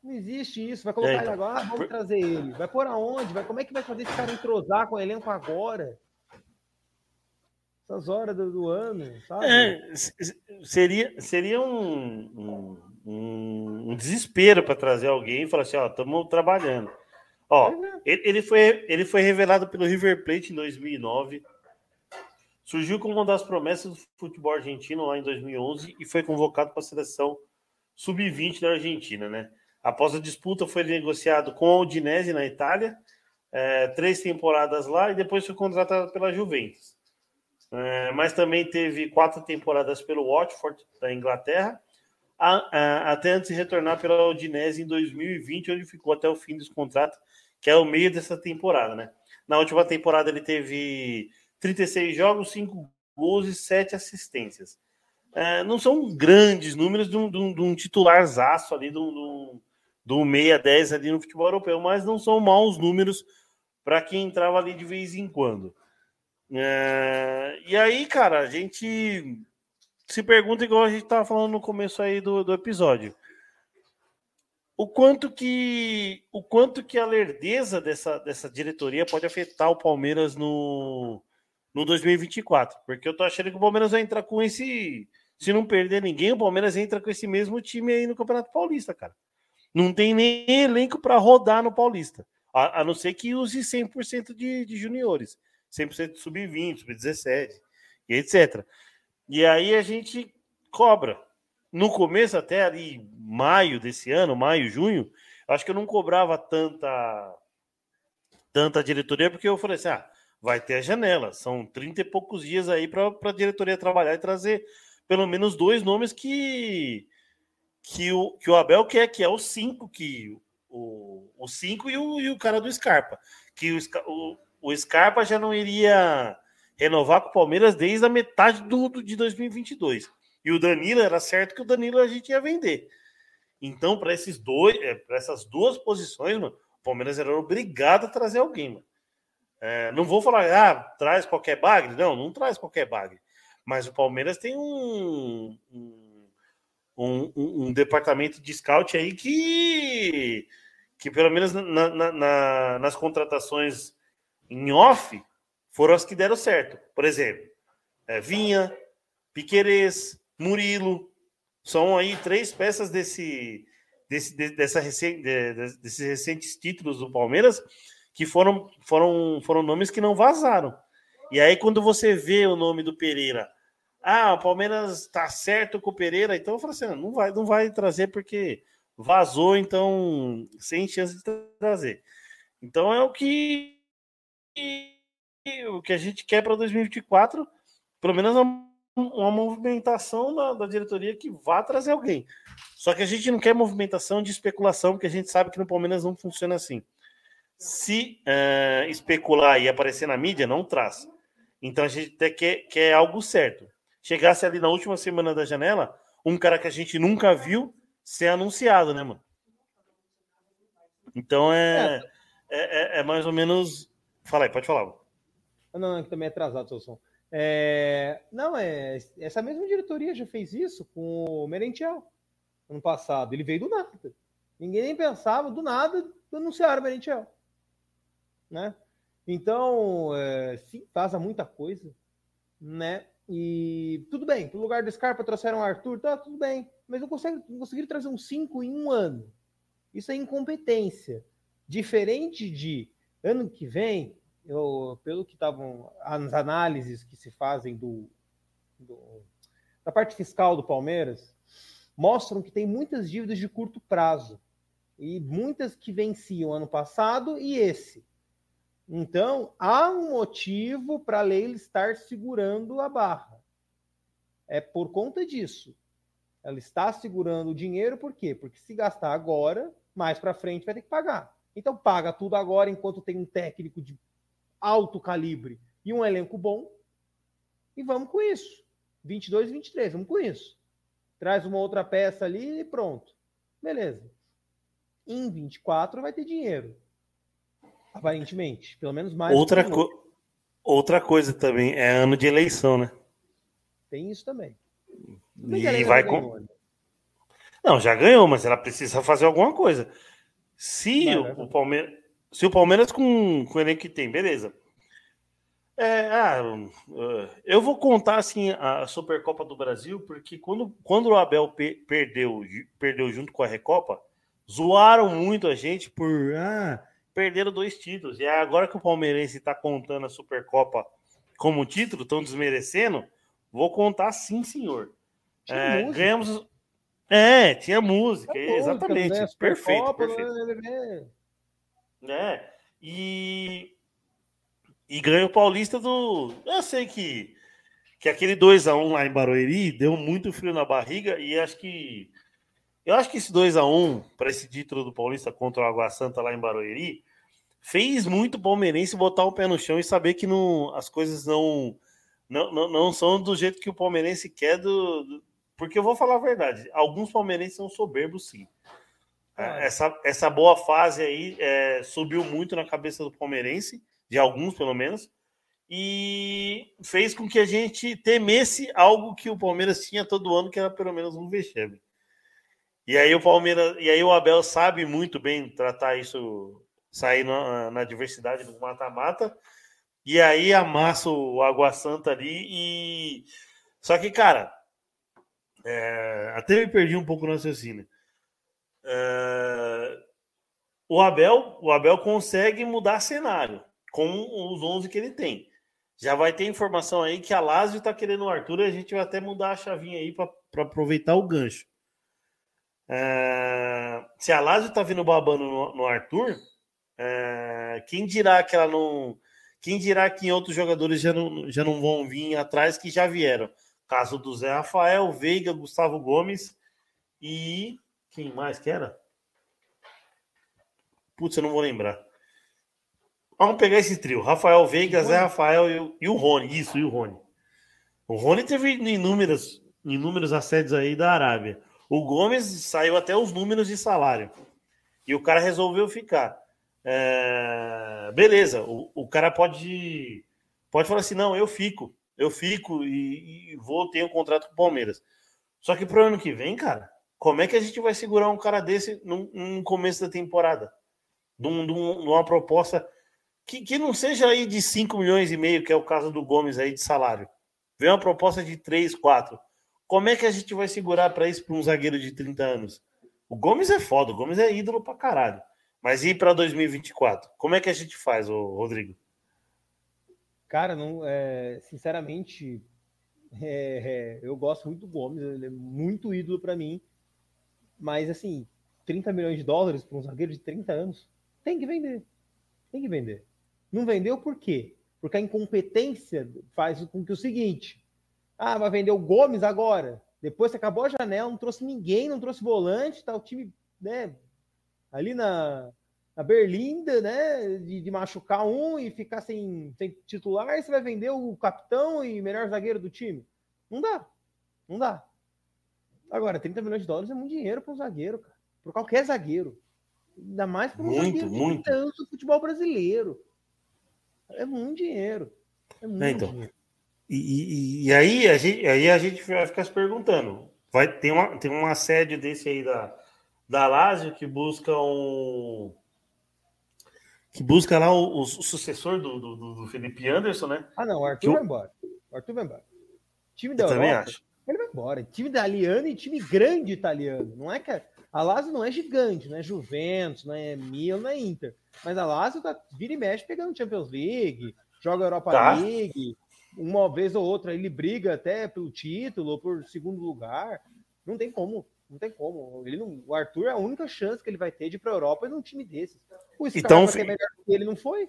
Não existe isso. Vai colocar é, então. ele agora, ah, vamos trazer ele. Vai por aonde? Vai, como é que vai fazer esse cara entrosar com o elenco agora? Essas horas do, ano, sabe? É, seria, seria um, um, um desespero para trazer alguém e falar assim: ó, estamos trabalhando. Ó, é. ele, ele, foi, ele foi revelado pelo River Plate em 2009 Surgiu como uma das promessas do futebol argentino lá em 2011 e foi convocado para a seleção sub-20 da Argentina, né? Após a disputa, foi negociado com a Udinese na Itália, é, três temporadas lá e depois foi contratado pela Juventus. É, mas também teve quatro temporadas pelo Watford da Inglaterra, a, a, até antes de retornar pela Udinese em 2020, onde ficou até o fim dos contratos, que é o meio dessa temporada, né? Na última temporada ele teve 36 jogos, 5 gols e 7 assistências. É, não são grandes números de um, de um, de um titularzaço ali, de um meia 10 ali no futebol europeu, mas não são maus números para quem entrava ali de vez em quando. É, e aí, cara, a gente se pergunta igual a gente estava falando no começo aí do, do episódio. O quanto que o quanto que a lerdeza dessa, dessa diretoria pode afetar o Palmeiras no, no 2024? Porque eu tô achando que o Palmeiras vai entrar com esse. Se não perder ninguém, o Palmeiras entra com esse mesmo time aí no Campeonato Paulista, cara. Não tem nem elenco para rodar no Paulista. A, a, não ser que use 100% de, de juniores. 100% de sub-20, sub-17 e etc. E aí a gente cobra. No começo, até ali, maio desse ano, maio, junho, acho que eu não cobrava tanta tanta diretoria, porque eu falei assim: ah, vai ter a janela. São 30 e poucos dias aí para a diretoria trabalhar e trazer pelo menos dois nomes que que o, que o Abel quer, que é o cinco, que o, o cinco e o, e o cara do Scarpa. Que o, o, o Scarpa já não iria renovar com o Palmeiras desde a metade do, do, de 2022. E o Danilo era certo que o Danilo a gente ia vender. Então, para esses dois, é, para essas duas posições, mano, o Palmeiras era obrigado a trazer alguém, mano. É, não vou falar, ah, traz qualquer bagre. Não, não traz qualquer bagre. Mas o Palmeiras tem um, um, um, um departamento de scout aí que, que pelo menos na, na, na, nas contratações em off, foram as que deram certo. Por exemplo, é, Vinha, Piquerez, Murilo, são aí três peças desse, desse, dessa recente, desses recentes títulos do Palmeiras que foram, foram, foram nomes que não vazaram. E aí, quando você vê o nome do Pereira, ah, o Palmeiras está certo com o Pereira, então eu falo assim: não vai, não vai trazer porque vazou, então sem chance de trazer. Então é o que o que a gente quer para 2024, pelo menos uma, uma movimentação da, da, diretoria que vá trazer alguém. Só que a gente não quer movimentação de especulação, porque a gente sabe que no Palmeiras não funciona assim. Se uh, especular e aparecer na mídia, não traz. Então a gente até quer, quer algo certo. Chegasse ali na última semana da janela, um cara que a gente nunca viu ser anunciado, né, mano? Então é, é, é, é mais ou menos. Fala aí, pode falar. Não, não, também é atrasado o seu som. É, não, é, essa mesma diretoria já fez isso com o Merentiel ano passado. Ele veio do nada. Ninguém nem pensava, do nada, anunciaram o Merentiel. Né? Então, é, sim, vaza muita coisa, né? E tudo bem, pro lugar do Scarpa trouxeram o Arthur, tá tudo bem, mas não, consegue, não conseguiram trazer um 5 em um ano. Isso é incompetência. Diferente de ano que vem, eu, pelo que estavam as análises que se fazem do, do, da parte fiscal do Palmeiras, mostram que tem muitas dívidas de curto prazo e muitas que venciam ano passado e esse. Então, há um motivo para a lei estar segurando a barra. É por conta disso. Ela está segurando o dinheiro por quê? Porque se gastar agora, mais para frente vai ter que pagar. Então paga tudo agora enquanto tem um técnico de alto calibre e um elenco bom. E vamos com isso. 22 e 23, vamos com isso. Traz uma outra peça ali e pronto. Beleza. Em 24 vai ter dinheiro. Aparentemente. Pelo menos mais. Outra, co outra coisa também é ano de eleição, né? Tem isso também. E vai com. Né? Não, já ganhou, mas ela precisa fazer alguma coisa. Se o, o Palmeiras se o Palmeiras com, com o elenco que tem, beleza. É, ah, eu vou contar assim a Supercopa do Brasil, porque quando, quando o Abel pe perdeu, perdeu junto com a Recopa, zoaram muito a gente por ah, perderam dois títulos. E agora que o palmeirense está contando a Supercopa como título, estão desmerecendo, vou contar sim, senhor. É, ganhamos. É, tinha música, exatamente. Né? Perfeito, perfeito. Né? Né? E, e ganha o Paulista do. Eu sei que, que aquele 2x1 lá em Barueri deu muito frio na barriga e acho que Eu acho que esse 2 a 1 para esse título do Paulista contra o Água Santa lá em Barueri fez muito palmeirense botar o pé no chão e saber que não, as coisas não, não, não, não são do jeito que o palmeirense quer. Do, do, porque eu vou falar a verdade: alguns palmeirenses são soberbos, sim. É, essa, essa boa fase aí é, subiu muito na cabeça do palmeirense, de alguns pelo menos, e fez com que a gente temesse algo que o Palmeiras tinha todo ano, que era pelo menos um vexame. E aí o Palmeiras, e aí o Abel sabe muito bem tratar isso, sair na, na diversidade do mata-mata, e aí amassa o Água Santa ali e só que cara, é... até me perdi um pouco no raciocínio. É... O Abel, o Abel consegue mudar cenário com os 11 que ele tem. Já vai ter informação aí que a Lazio está querendo o Arthur e a gente vai até mudar a chavinha aí para aproveitar o gancho. É, se a Lazio tá vindo babando no, no Arthur, é, quem dirá que ela não. Quem dirá que outros jogadores já não, já não vão vir atrás que já vieram? Caso do Zé Rafael, Veiga, Gustavo Gomes e. Quem mais que era? Putz, eu não vou lembrar. Vamos pegar esse trio: Rafael Veiga, Zé Rafael e, e o Rony. Isso, e o Rony. O Rony teve inúmeros, inúmeros assédios aí da Arábia. O Gomes saiu até os números de salário. E o cara resolveu ficar. É... Beleza, o, o cara pode, pode falar assim: não, eu fico, eu fico e, e vou ter um contrato com o Palmeiras. Só que pro ano que vem, cara, como é que a gente vai segurar um cara desse no, começo da temporada? De, um, de, um, de uma proposta que, que não seja aí de 5 milhões e meio, que é o caso do Gomes aí de salário. Vem uma proposta de 3, 4. Como é que a gente vai segurar para isso para um zagueiro de 30 anos? O Gomes é foda, o Gomes é ídolo para caralho. Mas e para 2024? Como é que a gente faz, ô, Rodrigo? Cara, não, é, sinceramente, é, é, eu gosto muito do Gomes, ele é muito ídolo para mim. Mas assim, 30 milhões de dólares para um zagueiro de 30 anos, tem que vender. Tem que vender. Não vendeu por quê? Porque a incompetência faz com que o seguinte: ah, vai vender o Gomes agora. Depois acabou a janela, não trouxe ninguém, não trouxe volante, tá o time, né, ali na, na Berlinda, né, de, de, machucar um e ficar sem, sem titular, você vai vender o capitão e melhor zagueiro do time. Não dá. Não dá. Agora, 30 milhões de dólares é muito dinheiro para um zagueiro, cara. Para qualquer zagueiro. Ainda mais para um muito, zagueiro muito. futebol brasileiro. É muito dinheiro. É muito é, então, dinheiro. E, e, e, aí, a gente, aí a gente vai ficar se perguntando. Vai ter uma, tem um assédio desse aí da, da Lazio que busca um. Que busca lá o, o sucessor do, do, do, Felipe Anderson, né? Ah, não, o Arthur vai embora. O Arthur vai embora. Time da Eu Europa, também acho. Ele vai embora. Time italiano e time grande italiano. Não é que a, a Lazio não é gigante, não é Juventus, não é Milan, não é Inter. Mas a Lazio tá vira e mexe pegando Champions League, joga Europa Tá. League, uma vez ou outra ele briga até pelo título ou por segundo lugar. Não tem como, não tem como. Ele não, o Arthur é a única chance que ele vai ter de ir para a Europa num time desses. O Então, que é melhor que ele, não foi.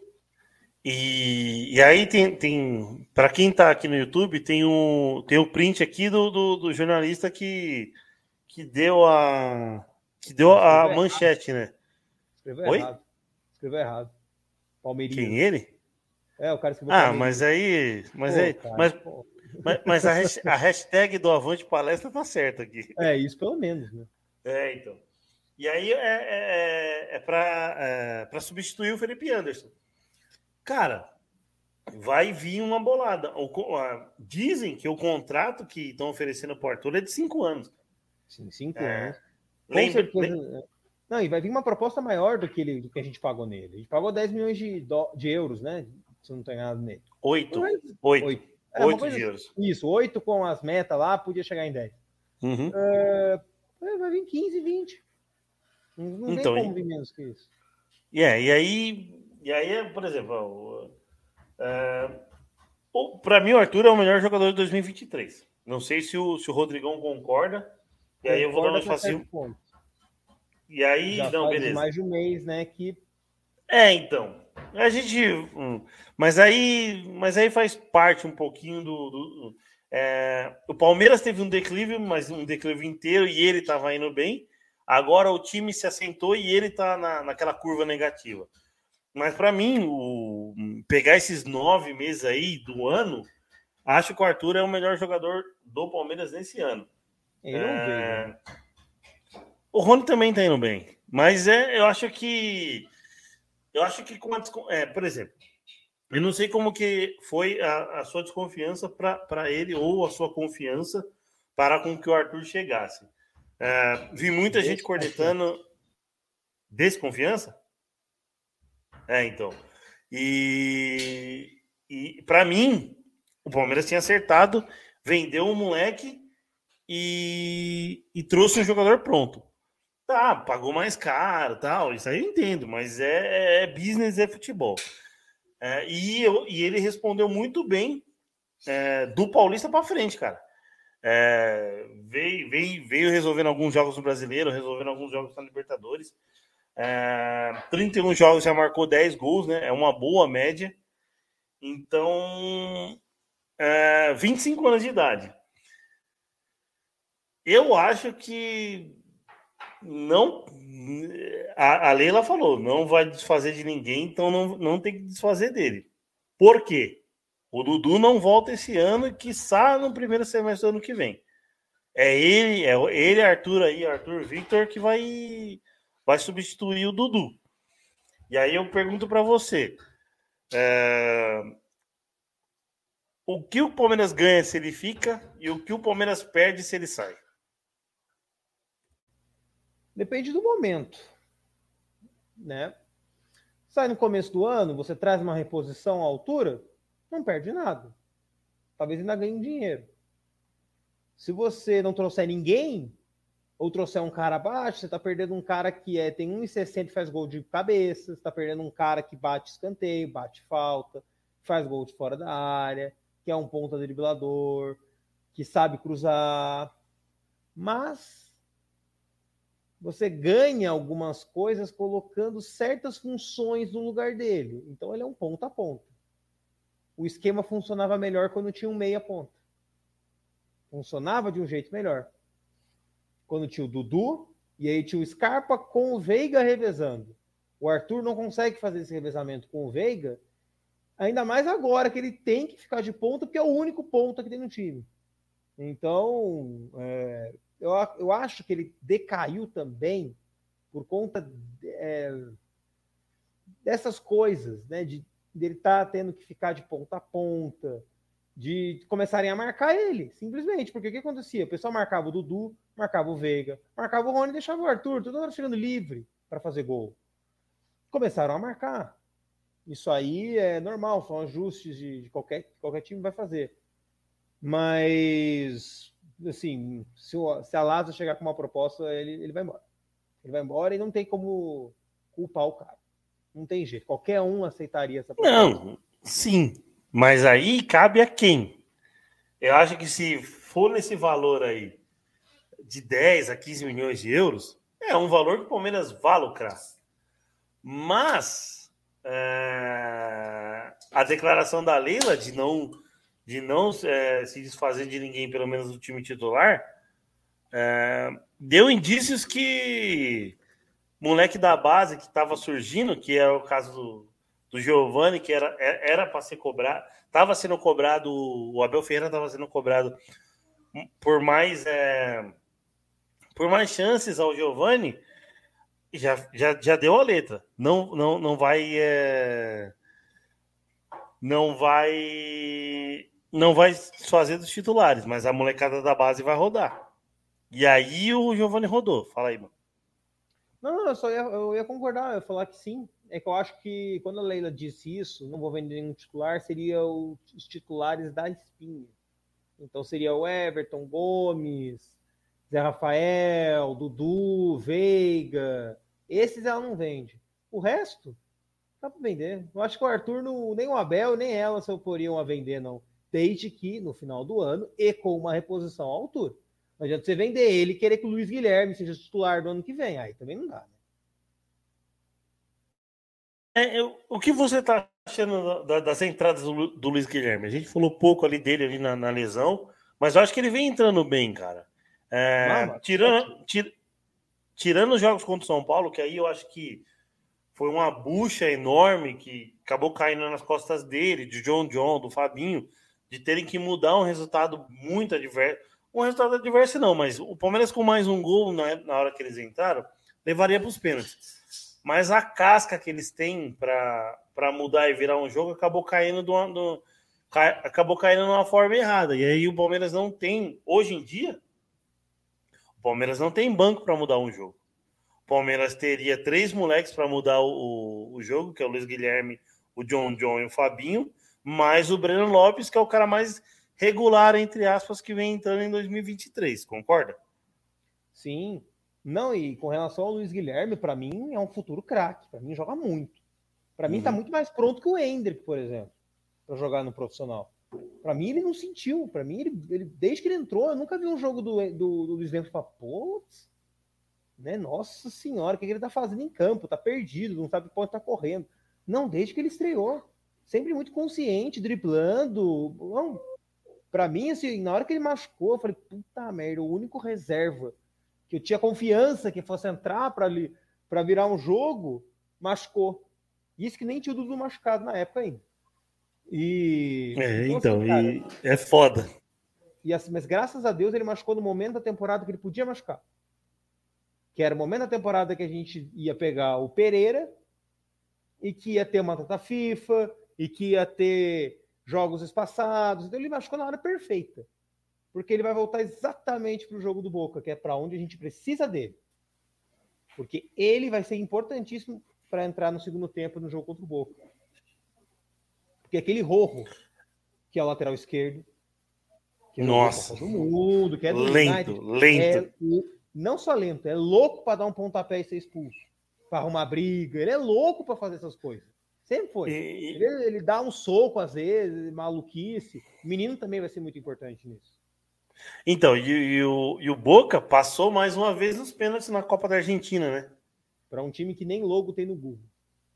E, e aí tem, tem para quem tá aqui no YouTube, tem o, tem o print aqui do, do, do jornalista que, que deu a que deu a Escreveu manchete, né? Escreveu Oi? errado. Escreveu errado. Palmeirinho. Quem ele? É, o cara escreveu Ah, mas aí, mas Pô, aí, cara, mas, mas, mas a, hash- a hashtag do Avante Palestra tá certa aqui. É, isso pelo menos, né? É, então. E aí é, é, é para é, pra substituir o Felipe Anderson. Cara, vai vir uma bolada. Dizem que o contrato que estão oferecendo para o Arthur é de cinco anos. Sim, cinco É. anos. Com Lembra, certeza. lem- é. Não, e vai vir uma proposta maior do que, ele, do que a gente pagou nele. A gente pagou 10 milhões de, dó- de euros, né? Se não estou enganado nele. oito. Mas- Oito. Oito. É, Oito coisa de euros. Isso, oito com as metas lá, podia chegar em 10. Uhum. É, vai vir 15, 20. Não, não Então, tem como vir menos que isso. E é, e aí, e aí, por exemplo, ó, é, para mim o Arthur é o melhor jogador de 2023. Não sei se o, se o Rodrigão concorda. E aí eu vou dar um pontos. E aí, Já não, beleza. mais de um mês, né? Que É, então. A gente. hum, mas aí, mas aí faz parte um pouquinho do. do- é, o Palmeiras teve um declive, mas um declive inteiro, e ele estava indo bem. Agora o time se assentou e ele tá na, naquela curva negativa. Mas para mim, o, pegar esses nove meses aí do ano, acho que o Arthur é o melhor jogador do Palmeiras nesse ano. Não É? O Rony também tá indo bem. Mas é, eu acho que. Eu acho que com a é, por exemplo, eu não sei como que foi a, a sua desconfiança para ele ou a sua confiança para com que o Arthur chegasse. É, vi muita gente cornetando desconfiança. É, então. E, e para mim, o Palmeiras tinha acertado, vendeu o moleque e, e trouxe um jogador pronto. Tá, pagou mais caro, tal, isso aí eu entendo, mas é, é business, é futebol. É, e, eu- e ele respondeu muito bem é, do Paulista para frente, cara. É, veio, veio, veio resolvendo alguns jogos no Brasileiro, resolvendo alguns jogos na Libertadores. É, 31 jogos já marcou 10 gols, né? É uma boa média. Então, é, 25 anos de idade. Eu acho que não. A, a Leila falou, não vai desfazer de ninguém, então não, não tem que desfazer dele. Por quê? O Dudu não volta esse ano e quiçá no primeiro semestre do ano que vem. É ele, é ele, Arthur aí, Arthur Victor, que vai, vai substituir o Dudu. E aí eu pergunto para você: é, o que o Palmeiras ganha se ele fica e o que o Palmeiras perde se ele sai? Depende do momento, né? Sai no começo do ano, você traz uma reposição à altura, não perde nada. Talvez ainda ganhe dinheiro. Se você não trouxer ninguém, ou trouxer um cara abaixo, você está perdendo um cara que é, tem 1,60 e faz gol de cabeça, você está perdendo um cara que bate escanteio, bate falta, faz gol de fora da área, que é um ponta driblador, que sabe cruzar. Mas você ganha algumas coisas colocando certas funções no lugar dele. Então ele é um ponta a ponta. O esquema funcionava melhor quando tinha um meia ponta. Funcionava de um jeito melhor. Quando tinha o Dudu e aí tinha o Scarpa com o Veiga revezando. O Arthur não consegue fazer esse revezamento com o Veiga, ainda mais agora que ele tem que ficar de ponta, porque é o único ponta que tem no time. Então, é, eu, eu acho que ele decaiu também por conta é, dessas coisas, né? De dele estar tá tendo que ficar de ponta a ponta, de começarem a marcar ele, simplesmente. Porque o que acontecia? O pessoal marcava o Dudu, marcava o Veiga, marcava o Rony deixava o Arthur, toda hora chegando livre para fazer gol. Começaram a marcar. Isso aí é normal, são ajustes de, de qualquer, qualquer time vai fazer. Mas, assim, se, o, se a Lázaro chegar com uma proposta, ele, ele vai embora. Ele vai embora e não tem como culpar o cara. Não tem jeito. Qualquer um aceitaria essa proposta. Não, sim. Mas aí cabe a quem? Eu acho que se for nesse valor aí de 10 a 15 milhões de euros, é um valor que o Palmeiras vai lucrar. Mas é, a declaração da Leila de não, de não é, se desfazer de ninguém, pelo menos do time titular, é, deu indícios que moleque da base que estava surgindo, que é o caso do, do Giovanni, que era era para ser cobrado, estava sendo cobrado, o Abel Ferreira estava sendo cobrado por mais é, por mais chances ao Giovanni, já, já, já deu a letra. Não não não vai é, não vai não vai fazer dos titulares, mas a molecada da base vai rodar. E aí o Giovanni rodou. Fala aí, mano. Não, eu só ia, eu ia concordar, eu ia falar que sim. É que eu acho que quando a Leila disse isso, não vou vender nenhum titular, seria o, os titulares da espinha. Então seria o Everton, Gomes, Zé Rafael, Dudu, Veiga. Esses ela não vende. O resto, dá para vender. Eu acho que o Arthur, não, nem o Abel, nem ela se oporiam a vender, não. Desde que no final do ano e com uma reposição à altura. Não adianta você vender ele e querer que o Luiz Guilherme seja titular do ano que vem. Aí também não dá, né? É, eu, o que você tá achando da, das entradas do, do, Luiz Guilherme? A gente falou pouco ali dele ali na, na lesão, mas eu acho que ele vem entrando bem, cara. É, não, tirando, tir, tirando os jogos contra o São Paulo, que aí eu acho que foi uma bucha enorme que acabou caindo nas costas dele, de John John, do Fabinho, de terem que mudar um resultado muito adverso. Um resultado adverso não, mas o Palmeiras com mais um gol na, na hora que eles entraram, levaria para os pênaltis. Mas a casca que eles têm para mudar e virar um jogo acabou caindo do, do, acabou caindo numa forma errada. E aí o Palmeiras não tem, hoje em dia, o Palmeiras não tem banco para mudar um jogo. O Palmeiras teria três moleques para mudar o, o, jogo, que é o Luiz Guilherme, o John John e o Fabinho, mais o Breno Lopes, que é o cara mais regular, entre aspas, que vem entrando em 2023, concorda? Sim. Não, e com relação ao Luiz Guilherme, para mim é um futuro craque. Para mim joga muito. Para mim tá uhum. muito mais pronto que o Hendrick, por exemplo, para jogar no profissional. Para mim ele não sentiu. Para mim ele, ele, desde que ele entrou, eu nunca vi um jogo do, do, do Luiz Guilherme falei, putz, né? Nossa senhora, o que ele tá fazendo em campo? Tá perdido, não sabe onde tá correndo. Não, desde que ele estreou. Sempre muito consciente, driblando. Para mim, assim, na hora que ele machucou, eu falei, puta merda, o único reserva que eu tinha confiança que fosse entrar para ali para virar um jogo, machucou. Isso que nem tinha o Dudu machucado na época ainda. E é, então, assim, cara, e é foda. E assim, mas graças a Deus ele machucou no momento da temporada que ele podia machucar. Que era o momento da temporada que a gente ia pegar o Pereira e que ia ter uma data FIFA e que ia ter jogos espaçados. Então ele machucou na hora perfeita porque ele vai voltar exatamente para o jogo do Boca, que é para onde a gente precisa dele. Porque ele vai ser importantíssimo para entrar no segundo tempo no jogo contra o Boca. Porque aquele Rojo, que é o lateral esquerdo, que é Nossa. do mundo, que é do lento, United, lento. É, não só lento, é louco para dar um pontapé e ser expulso, para arrumar briga. Ele é louco para fazer essas coisas. Sempre foi. E... Ele, ele, dá um soco às vezes, maluquice. O menino também vai ser muito importante nisso. Então, e, e, o, e o Boca passou mais uma vez nos pênaltis na Copa da Argentina, né? Para um time que nem logo tem no Google.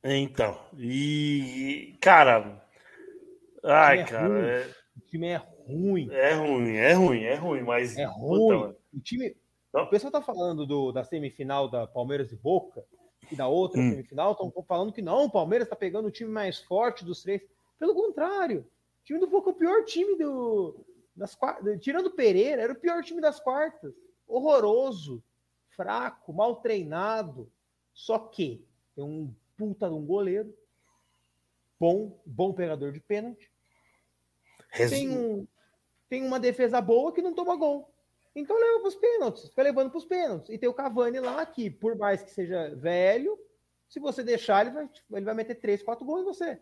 Então, e cara, ai, é cara, é... o time é ruim. É ruim, é ruim, é ruim, mas é ruim. Puta, o time, o pessoal tá falando do, da semifinal da Palmeiras e Boca e da outra hum. semifinal, estão falando que não, o Palmeiras tá pegando o time mais forte dos três. Pelo contrário, o time do Boca é o pior time do, das quartas, tirando o Pereira, era o pior time das quartas. Horroroso, fraco, mal treinado. Só que tem um puta de um goleiro, bom, bom pegador de pênalti. Tem, um, tem uma defesa boa que não toma gol. Então leva para os pênaltis, fica levando para os pênaltis. E tem o Cavani lá que, por mais que seja velho, se você deixar, ele vai, ele vai meter 3, 4 gols em você.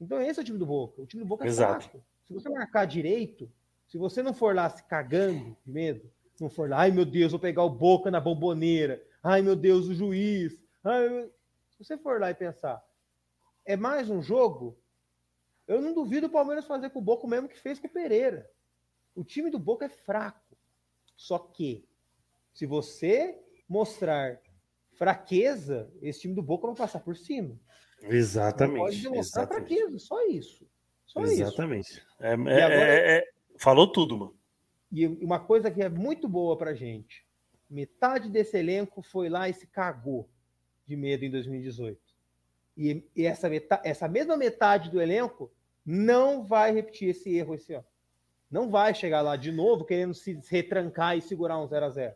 Então esse é o time do Boca. O time do Boca é Exato. fraco. Se você marcar direito, se você não for lá se cagando de medo, não for lá, ai meu Deus, vou pegar o boca na bomboneira, ai meu Deus, o juiz, ai, se você for lá e pensar, é mais um jogo, eu não duvido o Palmeiras fazer com o Boca o mesmo que fez com o Pereira. O time do Boca é fraco. Só que, se você mostrar fraqueza, esse time do Boca vai passar por cima. Exatamente. Não pode demonstrar exatamente. fraqueza, só isso. Só Exatamente. isso. É, é, agora, é, é, falou tudo, mano. E uma coisa que é muito boa pra gente: metade desse elenco foi lá e se cagou de medo em 2018. E, e essa, metade, essa mesma metade do elenco não vai repetir esse erro esse ano. Não vai chegar lá de novo querendo se retrancar e segurar um 0 a 0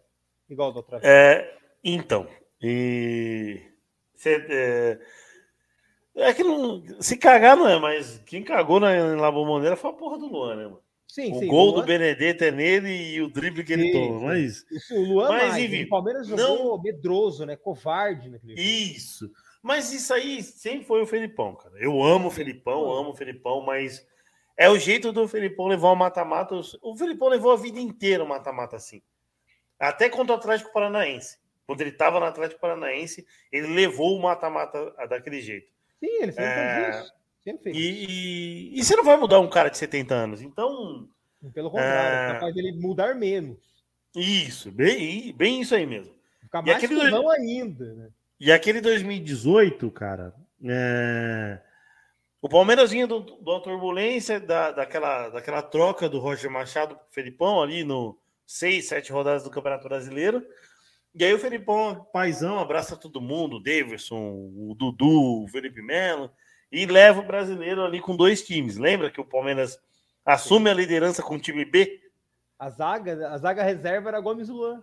igual da outra vez. É, então, e cê, é, é que não, se cagar não é, mas quem cagou na, na Bomboneira foi a porra do Luan, né, mano? Sim, o sim, gol Luan... do Benedetto é nele e o drible que sim, ele toma. Mas, isso, o Luan mas, mais, enfim, o Palmeiras jogou não... medroso, né? Covarde naquele Isso. Mas isso aí sempre foi o Felipão, cara. Eu amo o Felipão, amo o Felipão, mas é o jeito do Felipão levar o mata-mata. O Felipão levou a vida inteira o mata-mata assim. Até contra o Atlético Paranaense. Quando ele estava no Atlético Paranaense, ele levou o mata-mata daquele jeito. Sim, ele sempre é... fez isso. Sempre fez. E, e, e, você não vai mudar um cara de 70 anos. Então. Pelo contrário, é... capaz dele mudar menos. Isso, bem, bem isso aí mesmo. Ficar mais aquele não dois... ainda, né? E aquele 2018, cara, é... o Palmeiras vinha do, turbulência da, daquela, daquela troca do Roger Machado com o Felipão ali no 6, 7 rodadas do Campeonato Brasileiro. E aí o Felipão, paizão, abraça todo mundo, o Davidson, o Dudu, o Felipe Melo, e leva o brasileiro ali com dois times. Lembra que o Palmeiras assume a liderança com o time B? A zaga, a zaga reserva era Gomes Luan.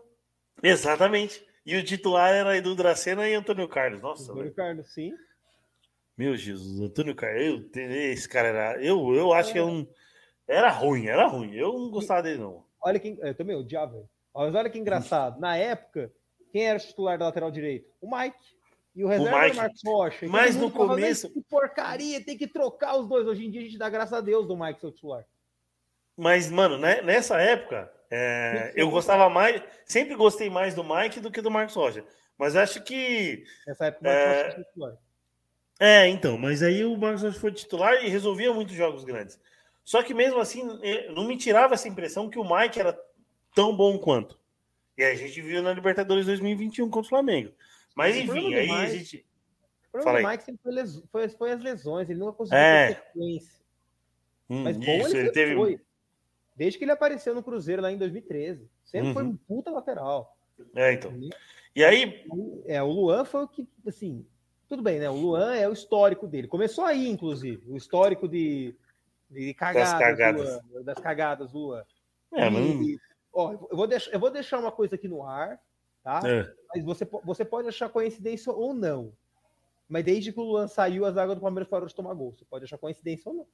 Exatamente. E o titular era Edu Dracena e Antônio Carlos. Nossa, Antônio Carlos, sim. Meu Jesus, Antônio Carlos, eu, esse cara era. Eu, eu acho que é um. Era ruim, era ruim. Eu não gostava dele, não. Olha quem. Eu também odiava. Mas olha que engraçado. Na época, quem era o titular da lateral direito? O Mike. E o reserva Mike. o Marcos Rocha. E Mas no começo- Que porcaria, tem que trocar os dois. Hoje em dia a gente dá graças a Deus do Mike ser o titular. Mas, mano, né, nessa época, é, eu gostava mais. Sempre gostei mais do Mike do que do Marcos Rocha. Mas acho que. Nessa época o Marcos É. Rocha foi titular. É, então, mas aí o Marcos Rocha foi titular e resolvia muitos jogos grandes. Só que mesmo assim, eh, não me tirava essa impressão que o Mike era tão bom quanto. E a gente viu na Libertadores 2021 contra o Flamengo. Mas enfim, aí a Mike- gente. O problema do. Mike sempre foi, les- foi- foi as lesões. Ele nunca conseguiu É. ter sequência. Hum, Mas bom isso, ele, teve. foi. Desde que ele apareceu no Cruzeiro lá em 2013. Sempre foi Uhum. um puta lateral. É, então. E aí, É, o Luan foi o que, assim, tudo bem, né? O Luan é o histórico dele. Começou aí, inclusive, o histórico de, de cagadas, do cagadas. Luan, das cagadas Luan. é, E, ó, eu vou, deixar, eu vou deixar uma coisa aqui no ar, tá? é. Mas você, você pode achar coincidência ou não. Mas desde que o Luan saiu, a zaga do Palmeiras parou de tomar gol. Você pode achar coincidência ou não.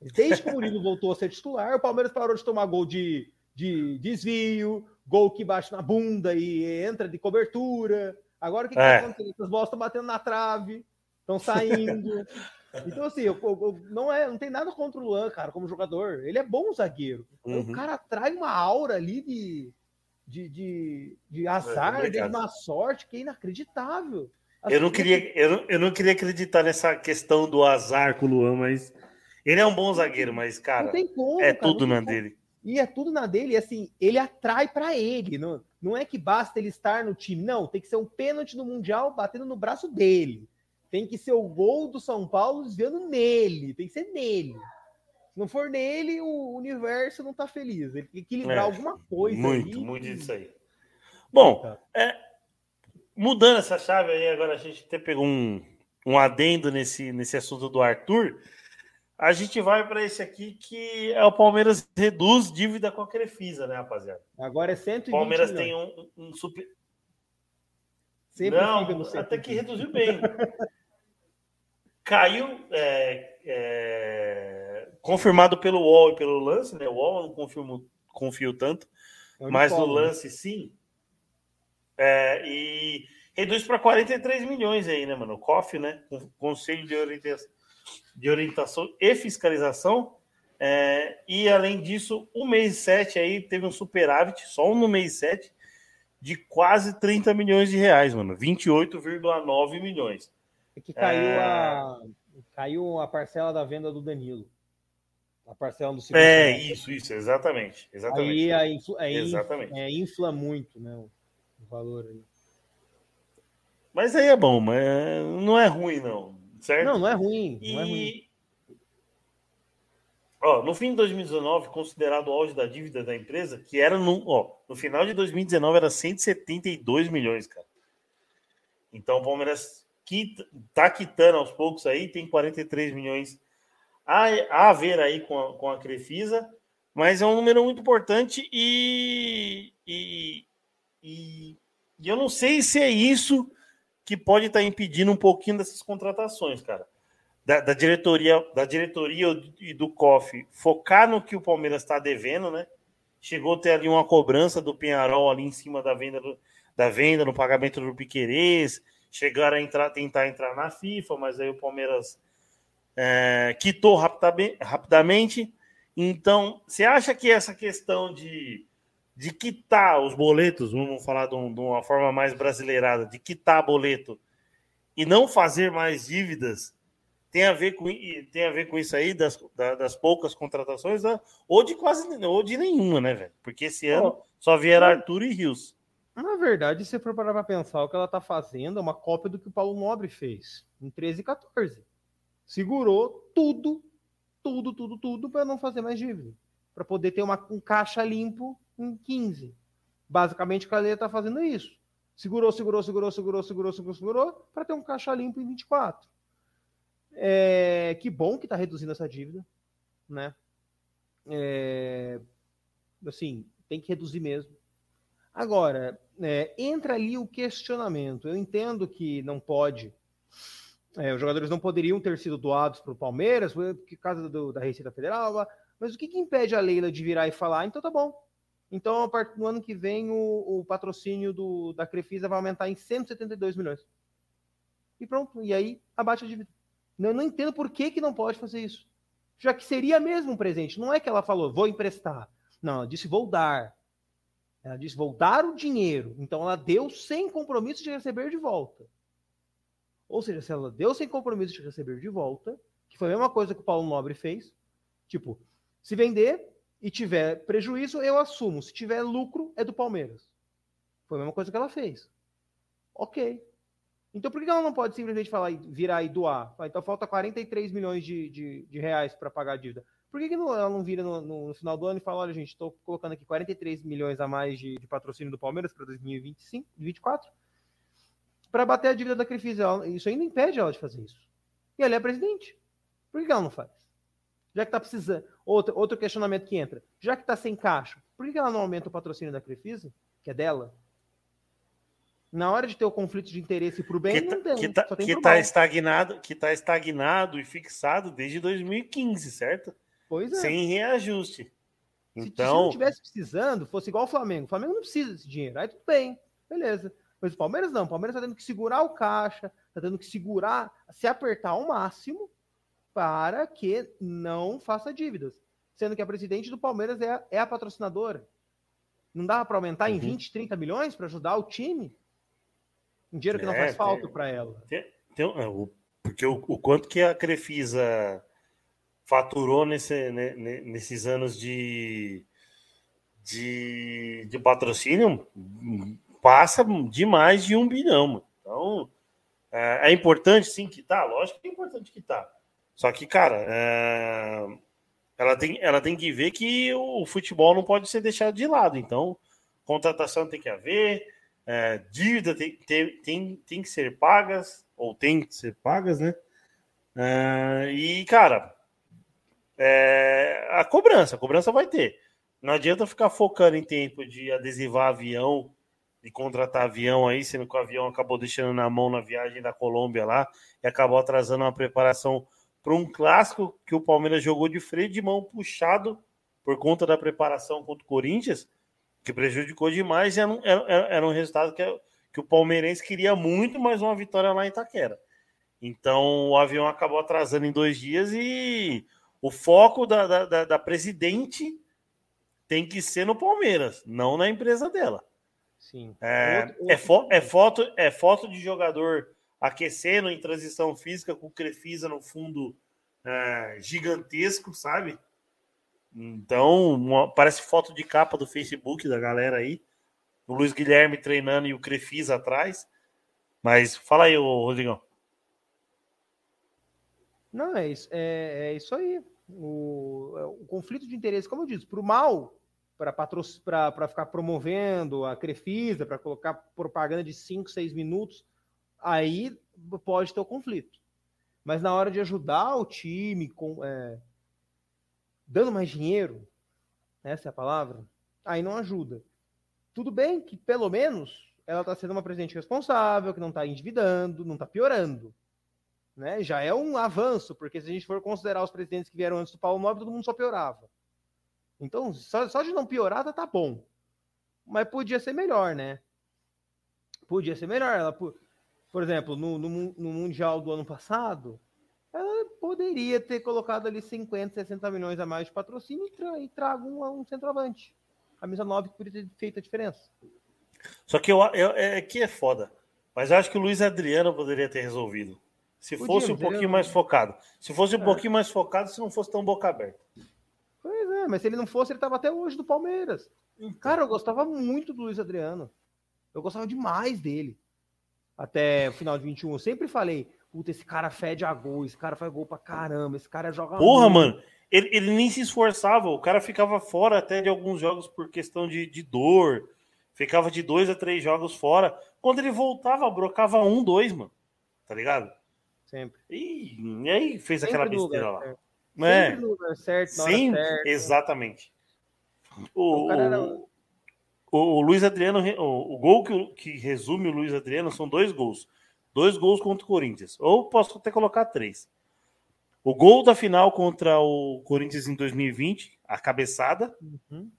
Mas Desde que o Murilo voltou a ser titular, o Palmeiras parou de tomar gol de, de desvio, gol que bate na bunda e entra de cobertura. Agora o que, que É. tá acontecendo? As bolas estão batendo na trave, estão saindo. Então, assim, eu- eu- eu- não, é, não tem nada contra o Luan, cara, como jogador. Ele é bom zagueiro. Uhum. O cara traz uma aura ali de, de, de, de azar, de obrigado. má sorte, que é inacreditável. Assim, Eu não, queria, eu, não, eu não queria acreditar nessa questão do azar com o Luan, mas ele é um bom zagueiro, mas, Não cara, tem como. é cara, tudo não na como. dele. E é tudo na dele, e assim, ele atrai pra ele. Não, não é que basta ele estar no time, não. Tem que ser um pênalti no Mundial batendo no braço dele. Tem que ser o gol do São Paulo desviando nele. Tem que ser nele. Se não for nele, o universo não tá feliz. Ele tem que equilibrar É, alguma coisa. Muito, ali. muito disso aí. Bom, Tá. é, mudando essa chave aí, agora a gente até pegou um, um adendo nesse, nesse assunto do Arthur. A gente vai para esse aqui que é o Palmeiras reduz dívida com a Crefisa, né, rapaziada? Agora é O 120 Palmeiras milhões. tem um, um super. Sempre Não, até que 120. reduziu bem. Caiu, é, é, confirmado pelo UOL e pelo lance, né? O UOL eu não confirmo, confio tanto, É o mas no né? lance sim. É, e reduz para 43 milhões aí, né, mano? O COF, né? Con- Conselho de Orientação, de Orientação e Fiscalização. É, e além disso, o mês 7 aí teve um superávit, só no mês 7, de quase 30 milhões de reais, mano. 28,9 milhões. É que caiu, É. a, caiu a parcela da venda do Danilo. A parcela do segundo. É, semestre. isso, isso, exatamente. exatamente. Aí a influ, é, in- Exatamente. é, infla muito né, o, o valor. aí. Mas aí é bom, mas não é ruim, não. Certo? Não, não é ruim. Não é ruim. E ó, no fim de 2019, considerado o auge da dívida da empresa, que era no, ó, no final de 2019 era 172 milhões, cara. Então o Palmeiras quita, tá quitando aos poucos aí, tem 43 milhões a, a ver aí com a, com a Crefisa, mas é um número muito importante e, e, e, e eu não sei se é isso que pode estar impedindo um pouquinho dessas contratações, cara da, da diretoria da diretoria e do COF focar no que o Palmeiras está devendo, né? Chegou a ter ali uma cobrança do Penharol ali em cima da venda do, da venda no pagamento do Piquerez, chegaram a entrar, tentar entrar na FIFA, mas aí o Palmeiras é, quitou rapida- rapidamente. Então, você acha que essa questão de, de quitar os boletos, vamos falar de, um- de uma forma mais brasileirada, de quitar boleto e não fazer mais dívidas, tem a ver com, tem a ver com isso aí, das, da- das poucas contratações, né? ou de quase ou de nenhuma, né, velho? Porque esse ano só vieram Arthur e Rios. Na verdade, se for parar pra pensar, o que ela tá fazendo é uma cópia do que o Paulo Nobre fez em 13 e 14. Segurou tudo, tudo, tudo, tudo para não fazer mais dívida. Para poder ter uma, um caixa limpo em 15. Basicamente, o Caleia tá fazendo isso. Segurou, segurou, segurou, segurou, segurou, segurou, segurou, para ter um caixa limpo em 24. É, que bom que está reduzindo essa dívida, né? É, assim, tem que reduzir mesmo. Agora, é, entra ali o questionamento. Eu entendo que não pode, é, os jogadores não poderiam ter sido doados para o Palmeiras por causa do, da Receita Federal, mas o que, que, impede a Leila de virar e falar, então tá bom. Então, a ano que vem, o, o patrocínio do, da Crefisa vai aumentar em 172 milhões. E pronto, e aí abate a dívida. Eu não entendo por que, que não pode fazer isso. Já que seria mesmo um presente. Não é que ela falou, vou emprestar. Não, ela disse, vou dar. Ela disse, vou dar o dinheiro. Então, ela deu sem compromisso de receber de volta. Ou seja, se ela deu sem compromisso de receber de volta, que foi a mesma coisa que o Paulo Nobre fez, tipo, se vender e tiver prejuízo, eu assumo. Se tiver lucro, é do Palmeiras. Foi a mesma coisa que ela fez. Ok. Então por que ela não pode simplesmente falar, virar e doar? Então falta 43 milhões de, de, de reais para pagar a dívida. Por que, que não, ela não vira no, no, final do ano e fala, olha gente, estou colocando aqui 43 milhões a mais de, de patrocínio do Palmeiras para 2025, 2024, para bater a dívida da Crefisa. Isso ainda impede ela de fazer isso. E ela é presidente. Por que, que ela não faz? Já que está precisando. Outro, outro questionamento que entra. Já que está sem caixa, por que, que ela não aumenta o patrocínio da Crefisa, que é dela? Na hora de ter o conflito de interesse para o bem, que não tá, tem. Que está que tá estagnado, que tá estagnado e fixado desde 2015, certo? Pois é. Sem reajuste. Se, Então, se não tivesse precisando, fosse igual o Flamengo. O Flamengo não precisa desse dinheiro. Aí tudo bem, beleza. Mas o Palmeiras não. O Palmeiras está tendo que segurar o caixa, está tendo que segurar, se apertar ao máximo para que não faça dívidas. Sendo que a presidente do Palmeiras é a, é a patrocinadora. Não dá para aumentar Uhum. em 20, 30 milhões para ajudar o time? Um dinheiro que não É, faz falta para ela. tem- tem- é, porque o, o quanto que a Crefisa faturou nesse, né, nesses anos de, de, de patrocínio passa de mais de um bilhão. mano. Então, é, é importante sim que tá, lógico que é importante que tá. Só que, cara, é, ela, tem, ela tem que ver que o futebol não pode ser deixado de lado. Então, contratação tem que haver, é, dívida tem, tem, tem, tem que ser pagas, ou tem que ser pagas, né? É, e, cara, é, a cobrança, a cobrança vai ter. Não adianta ficar focando em tempo de adesivar avião, de contratar avião aí, sendo que o avião acabou deixando na mão na viagem da Colômbia lá e acabou atrasando uma preparação para um clássico que o Palmeiras jogou de freio de mão puxado por conta da preparação contra o Corinthians, que prejudicou demais era um, era, era um resultado que, que o palmeirense queria muito, mais uma vitória lá em Itaquera. Então o avião acabou atrasando em dois dias e o foco da, da, da, presidente tem que ser no Palmeiras, não na empresa dela. Sim. É, Outro- é, outro fo- ponto. é foto, é foto de jogador aquecendo em transição física com o Crefisa no fundo é, gigantesco, sabe? Então, uma- parece foto de capa do Facebook da galera aí. O Luiz Guilherme treinando e o Crefisa atrás. Mas fala aí, ô, Rodrigão. Não, é isso, é, é isso aí. O, é, o conflito de interesse, como eu disse, para o mal, para ficar promovendo a Crefisa, para colocar propaganda de 5, 6 minutos, aí pode ter o conflito. Mas na hora de ajudar o time, com, é, dando mais dinheiro, essa é a palavra, aí não ajuda. Tudo bem que, pelo menos, ela está sendo uma presidente responsável, que não está endividando, não está piorando né? Já é um avanço, porque se a gente for considerar os presidentes que vieram antes do Paulo Nobre, todo mundo só piorava. Então, só, só de não piorar, tá, tá bom. Mas podia ser melhor, né? Podia ser melhor. Ela, por, por exemplo, no, no, no Mundial do ano passado, ela poderia ter colocado ali 50, 60 milhões a mais de patrocínio e, tra, e trago um, um centroavante. Camisa 9 que poderia ter feito a diferença. Só que eu, eu, é que é foda. Mas acho que o Luiz Adriano poderia ter resolvido. Se fosse um pouquinho mais focado. Se fosse um É. pouquinho mais focado, se não fosse tão boca aberta. Pois é, mas se ele não fosse, ele tava até hoje do Palmeiras. Cara, eu gostava muito do Luiz Adriano. Eu gostava demais dele. Até o final de 21. Eu sempre falei, puta, esse cara fede a gol, esse cara faz gol pra caramba, esse cara joga Porra, muito. mano. Ele, ele nem se esforçava. O cara ficava fora até de alguns jogos por questão de, de dor. ficava de dois a três jogos fora. Quando ele voltava, brocava um, dois, mano. Tá ligado? Sempre. E, e aí fez Sempre aquela besteira lá. certo. É, Sempre no lugar certo, na sim, certa. exatamente. O, O era- o, o Luiz Adriano, o, o gol que, que resume o Luiz Adriano são dois gols. Dois gols contra o Corinthians. Ou posso até colocar três. O gol da final contra o Corinthians em 2020, a cabeçada. Uhum.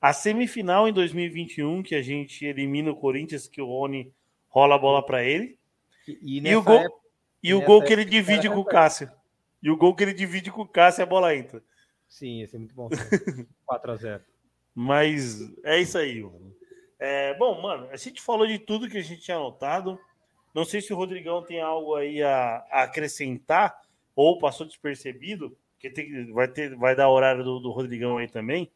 A semifinal em 2021, que a gente elimina o Corinthians, que o Rony rola a bola para ele. E, e E o gol, época, e o gol que ele divide com o Cássio. E o gol que ele divide com o Cássio, a bola entra. sim, esse é muito bom. 4x0. Mas é isso aí, mano. É, bom, mano, a gente falou de tudo que a gente tinha anotado. Não sei se o Rodrigão tem algo aí a, a acrescentar ou passou despercebido, porque tem, vai, ter, vai dar horário do, do Rodrigão aí também.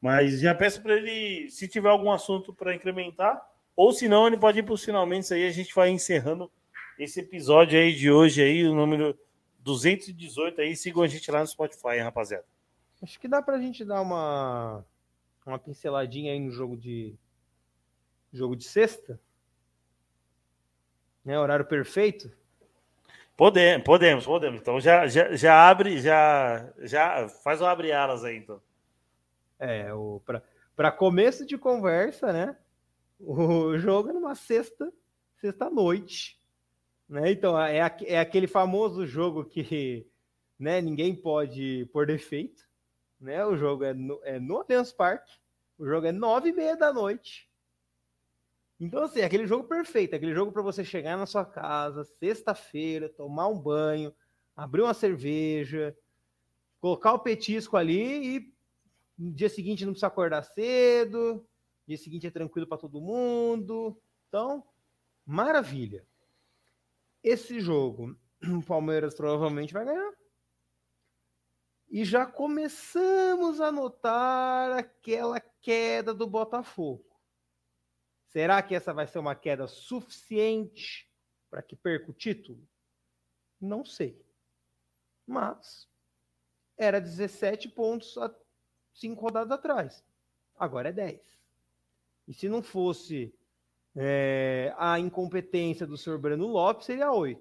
Mas já peço para ele, se tiver algum assunto para incrementar, ou se não, ele pode ir para os finalmente aí. A gente vai encerrando esse episódio aí de hoje, aí, o número 218 aí. Sigam a gente lá no Spotify, hein, rapaziada. Acho que dá pra gente dar uma, uma pinceladinha aí no jogo de jogo de sexta. Né, horário perfeito. Podemos, podemos, podemos. Então já, já, já abre, já, já faz o abre alas aí, então. É, o para começo de conversa, né? O jogo é numa sexta, sexta noite, né? Então é, é aquele famoso jogo que, né? Ninguém pode por defeito, né? O jogo é no, é no Allianz Parque, o jogo é nove e meia da noite. Então assim, é aquele jogo perfeito, aquele jogo para você chegar na sua casa sexta-feira, tomar um banho, abrir uma cerveja, colocar o petisco ali e no dia seguinte não precisa acordar cedo, dia seguinte é tranquilo para todo mundo. Então, maravilha. Esse jogo, o Palmeiras provavelmente vai ganhar. E já começamos a notar aquela queda do Botafogo. Será que essa vai ser uma queda suficiente para que perca o título? Não sei. Mas era 17 pontos a cinco rodadas atrás. Agora é 10. E se não fosse é, a incompetência do senhor Breno Lopes, seria 8.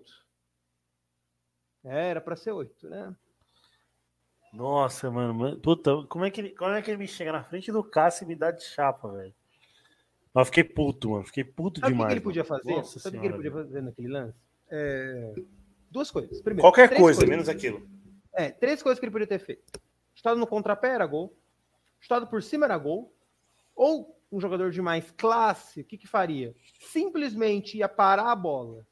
É, era para ser 8, né? Nossa, mano, puta, como é, que ele, como é que ele me chega na frente do Cássio e me dá de chapa, velho? Eu fiquei puto, mano, fiquei puto Sabe o que demais. ele podia fazer? Nossa Sabe o que ele podia fazer naquele lance? É, duas coisas. Primeiro, Qualquer coisa, coisas. menos aquilo. É, três coisas que ele podia ter feito. Estado no contrapé era gol. Estado por cima era gol. Ou um jogador de mais classe, o que, que faria? Simplesmente ia parar a bola.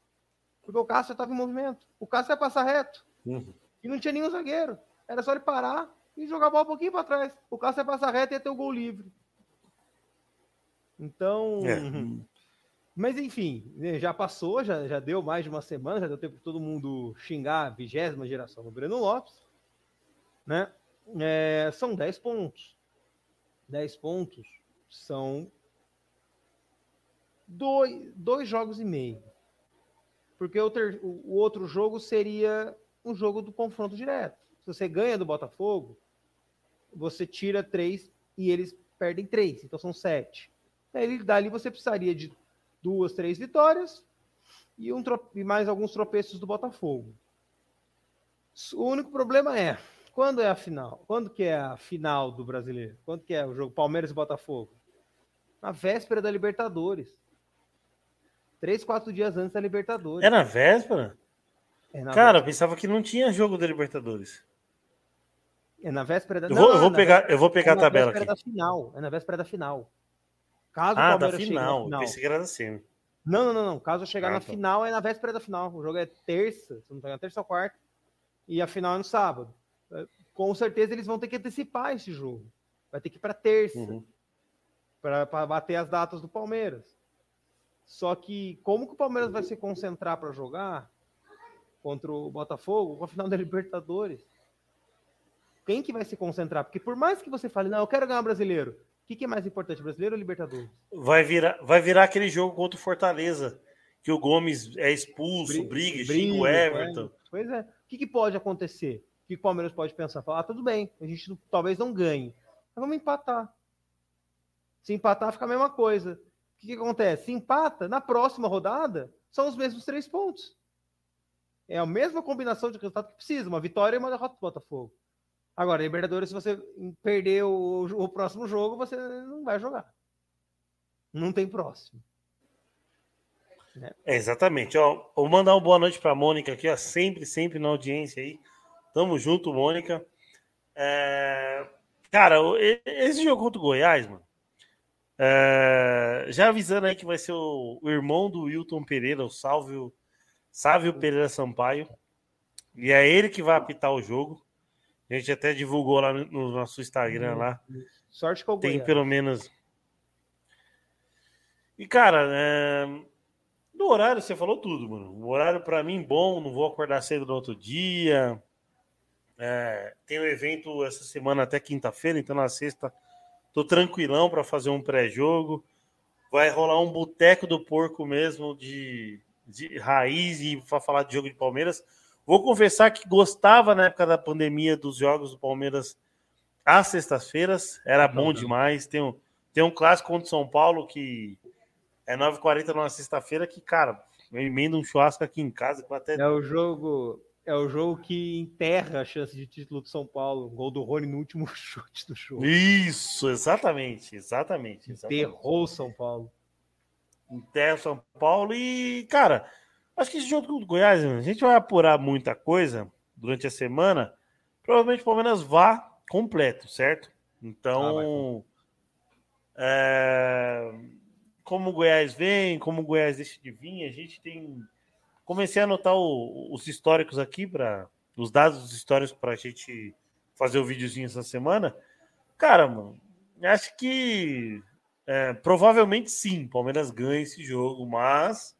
Porque o Cássio estava em movimento. O Cássio ia passar reto. Uhum. E não tinha nenhum zagueiro. Era só ele parar e jogar a bola um pouquinho para trás. O Cássio ia passar reto e ia ter o gol livre. Então. É. Mas enfim, né, já passou, já, já deu mais de uma semana, já deu tempo de todo mundo xingar a vigésima geração do Breno Lopes. Né? É, são 10 pontos. 10 pontos são dois, dois jogos e meio. Porque o, ter- o- outro jogo seria um jogo do confronto direto. Se você ganha do Botafogo, você tira três e eles perdem três, então são sete. Aí, dali você precisaria de duas, três vitórias e, um e mais alguns tropeços do Botafogo. O único problema é quando é a final? Quando que é a final do brasileiro? Quando que é o jogo Palmeiras e Botafogo? Na véspera da Libertadores. Três, quatro dias antes da Libertadores. É na véspera? É na Cara, eu pensava que não tinha jogo da Libertadores. É na véspera da Eu vou, eu Não, vou na pegar, eu vou pegar É a na tabela véspera aqui. da final. É na véspera da final. Caso Ah, da final. final. Pensei que era semi. Não, não, não, não. Caso eu chegar Ah, na tá. final, é na véspera da final. O jogo é terça, se não engano, terça ou quarta. E a final é no sábado. É, Com certeza eles vão ter que antecipar esse jogo. Vai ter que ir para terça, Uhum. Para bater as datas do Palmeiras. Só que como que o Palmeiras vai se concentrar para jogar contra o Botafogo com a final da Libertadores? Quem que vai se concentrar? Porque por mais que você fale, não, eu quero ganhar brasileiro. O que, que é mais importante, brasileiro ou Libertadores? Vai virar, vai virar aquele jogo contra o Fortaleza, que o Gomes é expulso, briga, xinga o Everton. Pois é. O que, que pode acontecer? O que, o Palmeiras pode pensar? Falar, ah, tudo bem, a gente talvez não ganhe. Mas vamos empatar. Se empatar, fica a mesma coisa. O que, que acontece? Se empata, na próxima rodada, são os mesmos três pontos. É a mesma combinação de resultado que precisa, uma vitória e uma derrota do Botafogo. Agora, Libertadores, se você perder o, o próximo jogo, você não vai jogar. Não tem próximo. É, exatamente. Ó, vou mandar uma boa noite para a Mônica aqui, ó, sempre, sempre na audiência aí. Tamo junto, Mônica. É... Cara, esse jogo contra o Goiás, mano, é... já avisando aí que vai ser o, o irmão do Wilton Pereira, o Sálvio, Sávio Pereira Sampaio. E é ele que vai apitar o jogo. A gente até divulgou lá no nosso Instagram lá. Sorte que eu Tem pelo menos. E, cara, é... no horário você falou tudo, mano. O horário para mim bom, não vou acordar cedo no outro dia. É... Tem um evento essa semana até quinta-feira, então na sexta tô tranquilão para fazer um pré-jogo. Vai rolar um boteco do porco mesmo de, de raiz e para falar de jogo de Palmeiras. Vou confessar que gostava na época da pandemia dos jogos do Palmeiras às sextas-feiras, era bom uhum. demais. Tem um, tem um clássico contra São Paulo que é 9h40 numa sexta-feira que, cara, eu emendo um churrasco aqui em casa. Até... É o jogo. É o jogo que enterra a chance de título do São Paulo. O gol do Rony no último chute do jogo. Isso, exatamente, exatamente. exatamente. Enterrou o São Paulo. Enterra o São Paulo e, cara, Acho que esse jogo do Goiás, a gente vai apurar muita coisa durante a semana. Provavelmente o Palmeiras vá completo, certo? Então, ah, é... como o Goiás vem, como o Goiás deixa de vir, a gente tem. Comecei a anotar o, os históricos aqui, para os dados históricos para a gente fazer o videozinho essa semana. Cara, mano, acho que é, provavelmente sim, Palmeiras ganha esse jogo, mas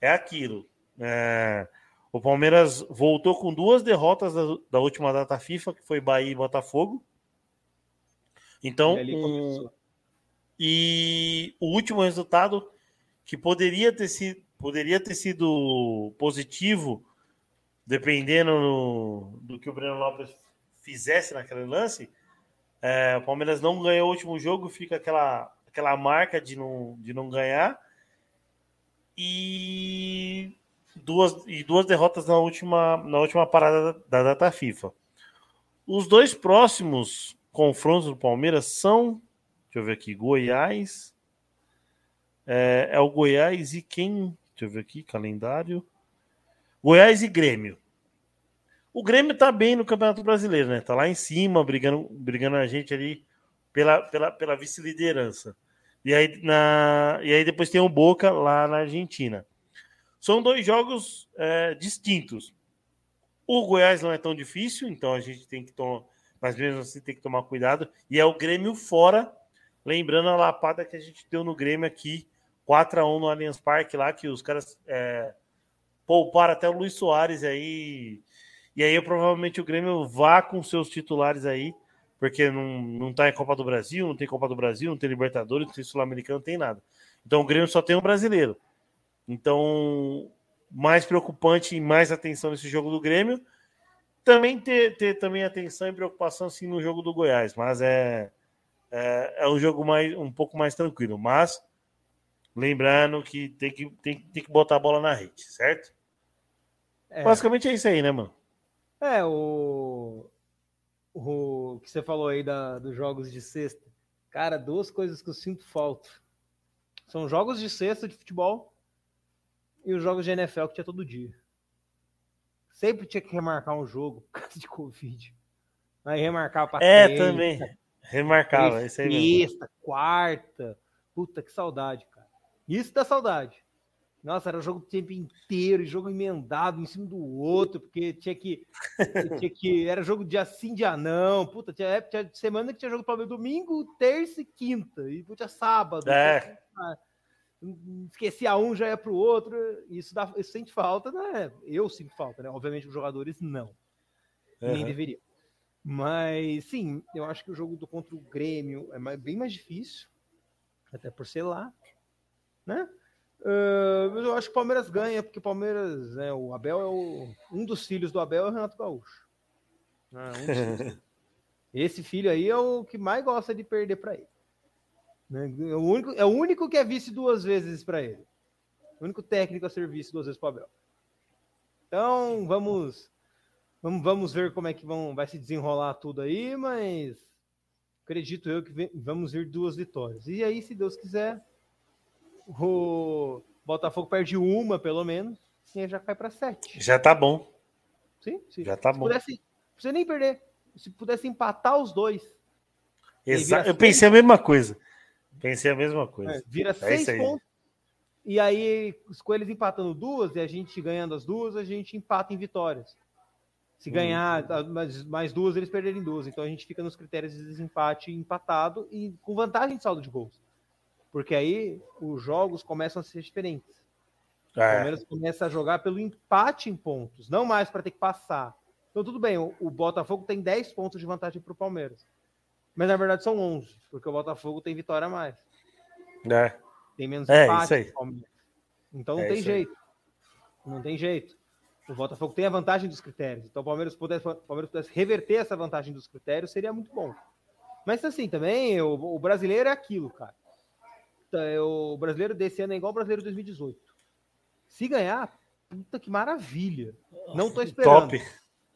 é aquilo. É, o Palmeiras voltou com duas derrotas da, da, última data FIFA, que foi Bahia e Botafogo. Então, e, um, e o último resultado que poderia ter sido, poderia ter sido positivo, dependendo no, do que o Breno Lopes fizesse naquele lance. É, o Palmeiras não ganhou o último jogo, fica aquela, aquela marca de não, de não ganhar e duas, e duas derrotas na última, na última parada da, data FIFA. Os dois próximos confrontos do Palmeiras são, deixa eu ver aqui, Goiás. É, é o Goiás e quem? Deixa eu ver aqui, calendário. Goiás e Grêmio. O Grêmio tá bem no Campeonato Brasileiro, né? Tá lá em cima, brigando, brigando a gente ali pela, pela, pela vice-liderança. E aí, na, e aí depois tem o Boca lá na Argentina. São dois jogos é, distintos. O Goiás não é tão difícil, então a gente tem que tomar, mas mesmo assim tem que tomar cuidado. E é o Grêmio fora, lembrando a lapada que a gente deu no Grêmio aqui, 4 a 1 no Allianz Parque lá, que os caras é, pouparam até o Luiz Soares aí. E aí provavelmente o Grêmio vá com seus titulares aí porque não, não tá em Copa do Brasil, não tem Copa do Brasil, não tem Libertadores, não tem Sul-Americano, não tem nada. Então o Grêmio só tem um brasileiro. Então, mais preocupante e mais atenção nesse jogo do Grêmio. Também ter, ter também atenção e preocupação sim no jogo do Goiás, mas é, é, é um jogo mais, um pouco mais tranquilo. Mas lembrando que tem que, tem, tem que botar a bola na rede, certo? É. Basicamente é isso aí, né, mano? É, o o que você falou aí da, dos jogos de sexta. Cara, duas coisas que eu sinto falta. São jogos de sexta de futebol e os jogos de NFL que tinha todo dia. Sempre tinha que remarcar um jogo por causa de Covid. Aí remarcava pra É, também. Remarcava, isso aí Sexta, quarta. Puta, que saudade. Isso dá saudade. Nossa, era jogo o tempo inteiro, jogo emendado em cima do outro, porque tinha que. tinha que era jogo dia sim, dia não. Puta, tinha, tinha semana que tinha jogo para domingo, terça e quinta. E tinha sábado. É. Esquecia um, já ia para o outro. Isso, dá, isso sente falta, né? Eu sinto falta, né? Obviamente os jogadores não. Uhum. Nem deveriam. Mas sim, eu acho que o jogo do contra o Grêmio é bem mais difícil. Até por ser lá. Né? Uh, mas eu acho que o Palmeiras ganha, porque o Palmeiras, né, o Abel é o, um dos filhos do Abel é o Renato Gaúcho. Ah, um Esse filho aí é o que mais gosta de perder para ele. Né? É, o único, é o único que é vice duas vezes para ele. O único técnico a ser vice duas vezes para o Abel. Então, vamos, vamos, vamos ver como é que vão, vai se desenrolar tudo aí, mas acredito eu que vamos vir duas vitórias. E aí, se Deus quiser, o Botafogo perde uma, pelo menos, e aí já cai para sete. Já tá bom. Sim, sim. Já tá se bom. Pudesse, não precisa nem perder. Se pudesse empatar os dois. Exato. Eu pensei a mesma coisa. Pensei a mesma coisa. É, vira É seis isso aí. pontos. E aí, com eles empatando duas e a gente ganhando as duas, a gente empata em vitórias. Se Hum. ganhar tá, mais, mais duas, eles perderem duas. Então a gente fica nos critérios de desempate empatado e com vantagem de saldo de gols. Porque aí os jogos começam a ser diferentes. O É, Palmeiras começa a jogar pelo empate em pontos, não mais para ter que passar. Então, tudo bem, o, o Botafogo tem 10 pontos de vantagem para o Palmeiras. Mas na verdade são 11, porque o Botafogo tem vitória a mais. é. Tem menos É, empate o. Então não É tem isso aí. jeito. Não tem jeito. O Botafogo tem a vantagem dos critérios. Então, o Palmeiras pudesse, o Palmeiras pudesse reverter essa vantagem dos critérios, seria muito bom. Mas assim, também, o, o brasileiro é aquilo, cara. Tá, é, O brasileiro desse ano é igual o brasileiro de 2018. Se ganhar, puta que maravilha. Não tô esperando. Top.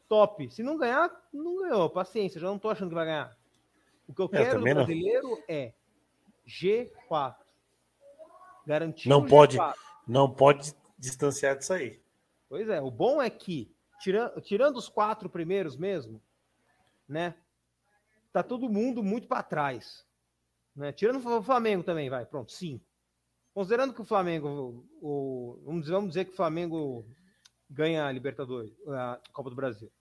Top. Se não ganhar, não ganhou. Paciência, já não tô achando que vai ganhar. O que eu Eu quero do também não. brasileiro é G4. Garantir Não o pode. G4. Não pode distanciar disso aí. Pois é, o bom é que, tira, tirando os quatro primeiros mesmo, né? Tá todo mundo muito para trás. Né? Tirando o Flamengo também, vai, pronto, sim. Considerando que o Flamengo, o, vamos, dizer, vamos dizer que o Flamengo ganha a Libertadores, a Copa do Brasil,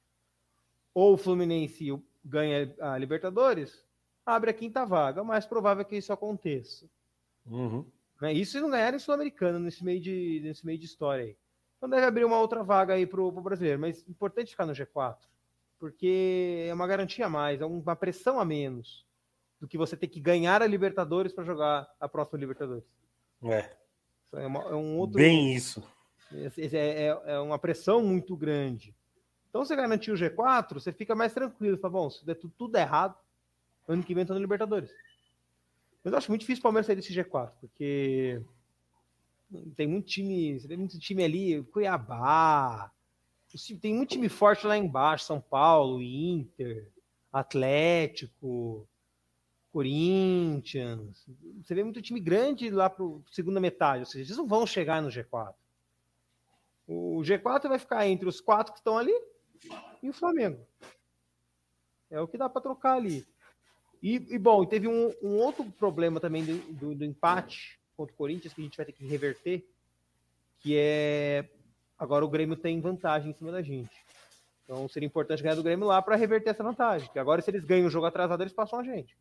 ou o Fluminense ganha a Libertadores, abre a quinta vaga. O mais provável é que isso aconteça. Uhum. Né? Isso se não ganharem Sul-Americano nesse meio de nesse meio de história aí. Então deve abrir uma outra vaga aí pro, pro brasileiro, mas importante ficar no G4, porque é uma garantia a mais, é uma pressão a menos do que você ter que ganhar a Libertadores para jogar a próxima Libertadores. É. É, uma- é um outro Bem isso. é, é- é uma pressão muito grande. Então, você garantir o G4, você fica mais tranquilo. Fala, bom, se der tudo, tudo errado, ano que vem tô no Libertadores. Mas eu acho muito difícil o Palmeiras sair desse G4, porque tem muito time, você tem muito time ali, Cuiabá, tem muito time forte lá embaixo, São Paulo, Inter, Atlético, Corinthians. Você vê muito time grande lá para segunda metade, ou seja, eles não vão chegar no G4. O G4 vai ficar entre os quatro que estão ali e o Flamengo. É o que dá para trocar ali. E, e, bom, teve um, um outro problema também do, do- do empate contra o Corinthians que a gente vai ter que reverter, que é agora o Grêmio tem vantagem em cima da gente. Então seria importante ganhar do Grêmio lá para reverter essa vantagem. Que agora, se eles ganham o jogo atrasado, eles passam a gente.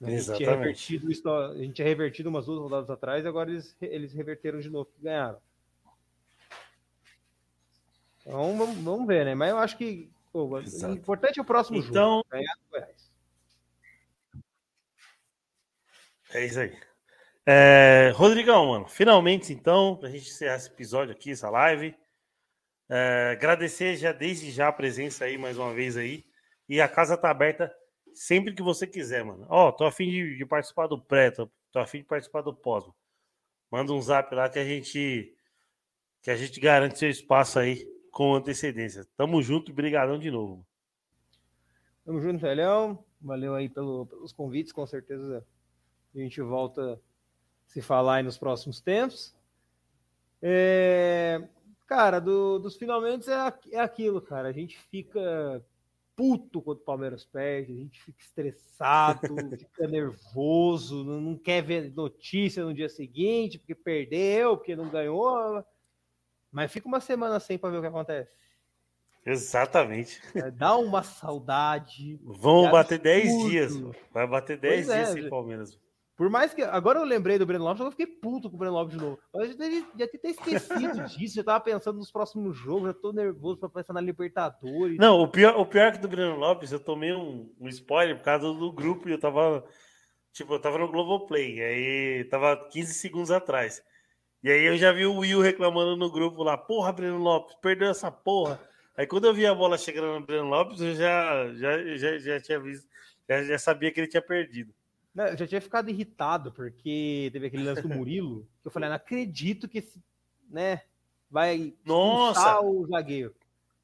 A gente, tinha revertido isso, a gente tinha revertido umas duas rodadas atrás e agora eles, eles reverteram de novo, que ganharam. Então vamos, vamos ver, né? Mas eu acho que pô, o Exato. importante é o próximo Então- jogo. Ganhar do Goiás. É isso aí. É, Rodrigão, mano, finalmente então, pra gente encerrar esse episódio aqui, essa live. é, agradecer já desde já a presença aí mais uma vez aí. E a casa tá aberta sempre que você quiser, mano. Ó, tô afim de, de participar do pré, tô, tô afim de participar do pós. mano. Manda um zap lá que a gente que a gente garante seu espaço aí com antecedência. Tamo junto brigadão de novo. Tamo junto, Telhão. Valeu aí pelo- pelos convites, com certeza a gente volta a se falar aí nos próximos tempos. É, Cara, do- dos finalmente é, é aquilo, cara. A gente fica puto quando o Palmeiras perde, a gente fica estressado, fica nervoso, não, quer ver notícia no dia seguinte, porque perdeu, porque não ganhou. Mas fica uma semana sem para ver o que acontece. Exatamente. É, Dá uma saudade. Que bater 10 absurdo. dias. Vai bater 10 Pois é, dias sem gente. Palmeiras. Por mais que. Agora eu lembrei do Breno Lopes, eu fiquei puto com o Breno Lopes de novo. Eu já tinha, esquecido disso, já tava pensando nos próximos jogos, já tô nervoso pra pensar na Libertadores. Não, o pior, o pior que do Breno Lopes, eu tomei um, um spoiler por causa do grupo e eu tava. Tipo, eu tava no Globoplay, aí tava 15 segundos atrás. E aí eu já vi o Will reclamando no grupo lá, porra, Breno Lopes, perdeu essa porra. Aí quando eu vi a bola chegando no Breno Lopes, eu já, já, já, já tinha visto, já, já sabia que ele tinha perdido. Não, eu já tinha ficado irritado, porque teve aquele lance do Murilo, que eu falei, não acredito que esse, né, vai Nossa! o zagueiro.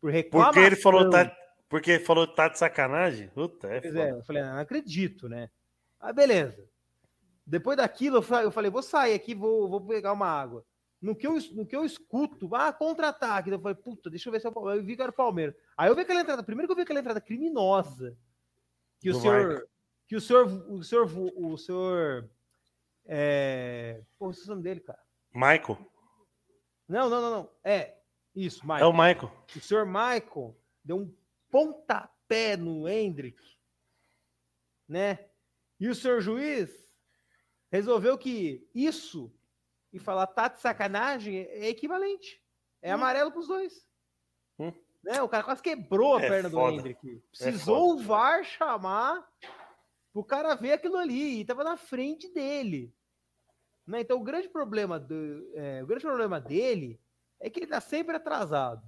Por Porque ele falou tá, porque falou tá de sacanagem? Puta, é Pois foda. é, eu falei, não acredito, né? Ah, beleza. Depois daquilo, eu fa- eu falei, vou sair aqui, vou, vou pegar uma água. No que, eu, no que eu escuto, ah, contra-ataque. Eu falei, puta, deixa eu ver se é o Palmeiras. Eu vi que era o Palmeiras. Aí eu vi aquela entrada, primeiro que eu vi aquela entrada criminosa. Que o Do senhor. Marco. Que o senhor. O senhor. O senhor. É. Pô, é o nome dele, cara. Michael. Não, não, não, não. É. Isso, É Michael. o Michael. O senhor Michael deu um pontapé no Hendrick, né? E o senhor juiz resolveu que isso e falar tá de sacanagem é equivalente. É amarelo para os dois. Hum. Né? O cara quase quebrou a É perna foda. do Hendrick. Precisou o VAR chamar o cara ver aquilo ali e tava na frente dele. Né? Então o grande problema do, é, o grande problema dele é que ele tá sempre atrasado.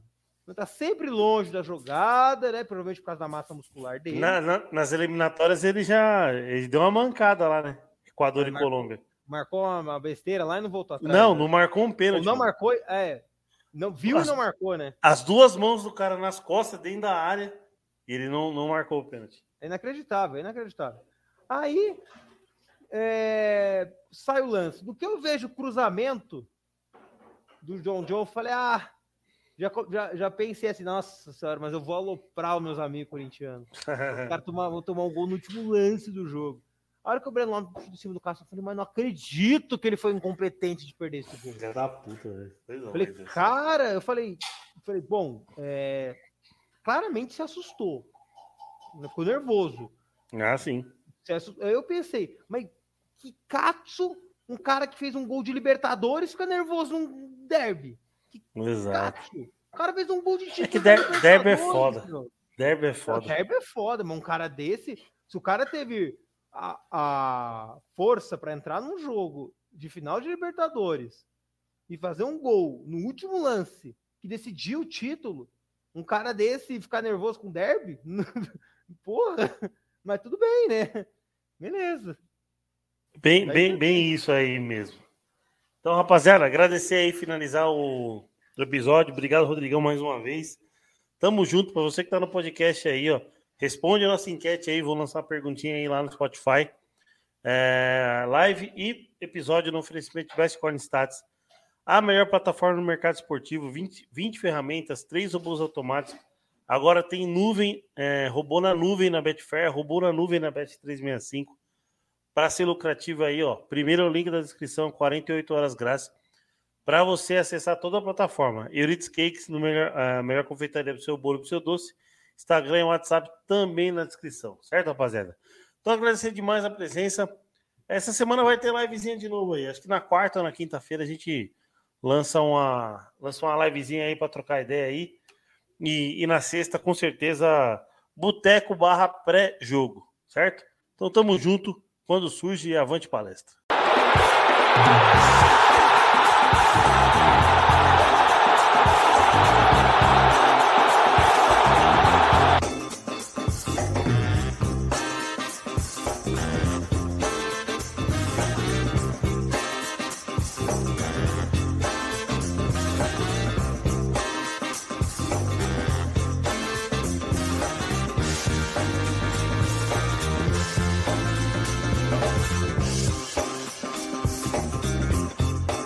Ele tá sempre longe da jogada, né? Provavelmente por causa da massa muscular dele. Na- na- nas eliminatórias ele já ele deu uma mancada lá, né? Equador e Marcou. Colômbia. Marcou uma besteira lá e não voltou atrás. Não, né? não marcou um Ou pênalti. não mano. marcou, é. Não viu As- e não marcou, né? As duas mãos do cara nas costas, dentro da área, e ele não, não marcou o pênalti. É inacreditável, é inacreditável. Aí é, sai o lance. Do que eu vejo o cruzamento do John John, eu falei, ah, já, já, já pensei assim, nossa senhora, mas eu vou aloprar os meus amigos corintianos. Os tomar, vão tomar um gol no último lance do jogo. A hora que o Breno lá em cima do Cássio, eu falei, mas não acredito que ele foi incompetente de perder esse gol. Filha da puta, velho. Falei, cara, eu falei, eu falei, bom, é, claramente se assustou. Ficou nervoso. Ah, sim. Eu pensei, mas que Katsu, um cara que fez um gol de Libertadores, fica nervoso num derby. Exato. Katsu. O cara fez um gol de título. que da der- derby é foda. meu. Derby é foda. derby é foda, mas um cara desse, se o cara teve a, a força para entrar num jogo de final de Libertadores e fazer um gol no último lance que decidiu o título, um cara desse ficar nervoso com derby, porra, mas tudo bem, né? Beleza. Bem, Aí bem, tá bem isso aí mesmo. Então, rapaziada, agradecer aí, finalizar o episódio. Obrigado, Rodrigão, mais uma vez. Tamo junto. Para você que tá no podcast aí, ó. Responde a nossa enquete aí. Vou lançar uma perguntinha aí lá no Spotify. É, live e episódio no oferecimento de Best Corn Stats. A melhor plataforma no mercado esportivo. 20, 20 ferramentas, três robôs automáticos. Agora tem nuvem, é, robô na nuvem na Betfair, robô na nuvem na Bet365 para ser lucrativo aí, ó. Primeiro é o link da descrição, 48 horas grátis, para você acessar toda a plataforma. Euridice Cakes, no melhor, a melhor confeitaria do seu bolo e do seu doce. Instagram e WhatsApp também na descrição, certo, rapaziada? Então, agradecer demais a presença. Essa semana vai ter livezinha de novo aí. Acho que na quarta ou na quinta-feira a gente lança uma, lança uma livezinha aí para trocar ideia aí. E, e na sexta, com certeza, boteco barra pré-jogo, certo? Então, tamo junto quando surge Avante Palestra.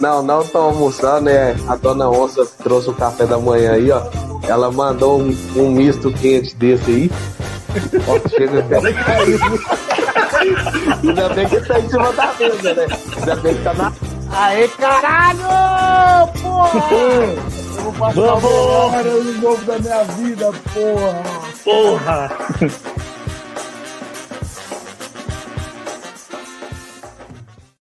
Não, não estão almoçando, né? A dona Onça trouxe o café da manhã aí, ó. Ela mandou um, um misto quente desse aí. Ó, chega até caiu. Ainda bem que tá em cima da mesa, né? Ainda bem que tá na. Aê, caralho! Porra! Eu vou passar Vamos! o melhor ano novo da minha vida, porra! Porra!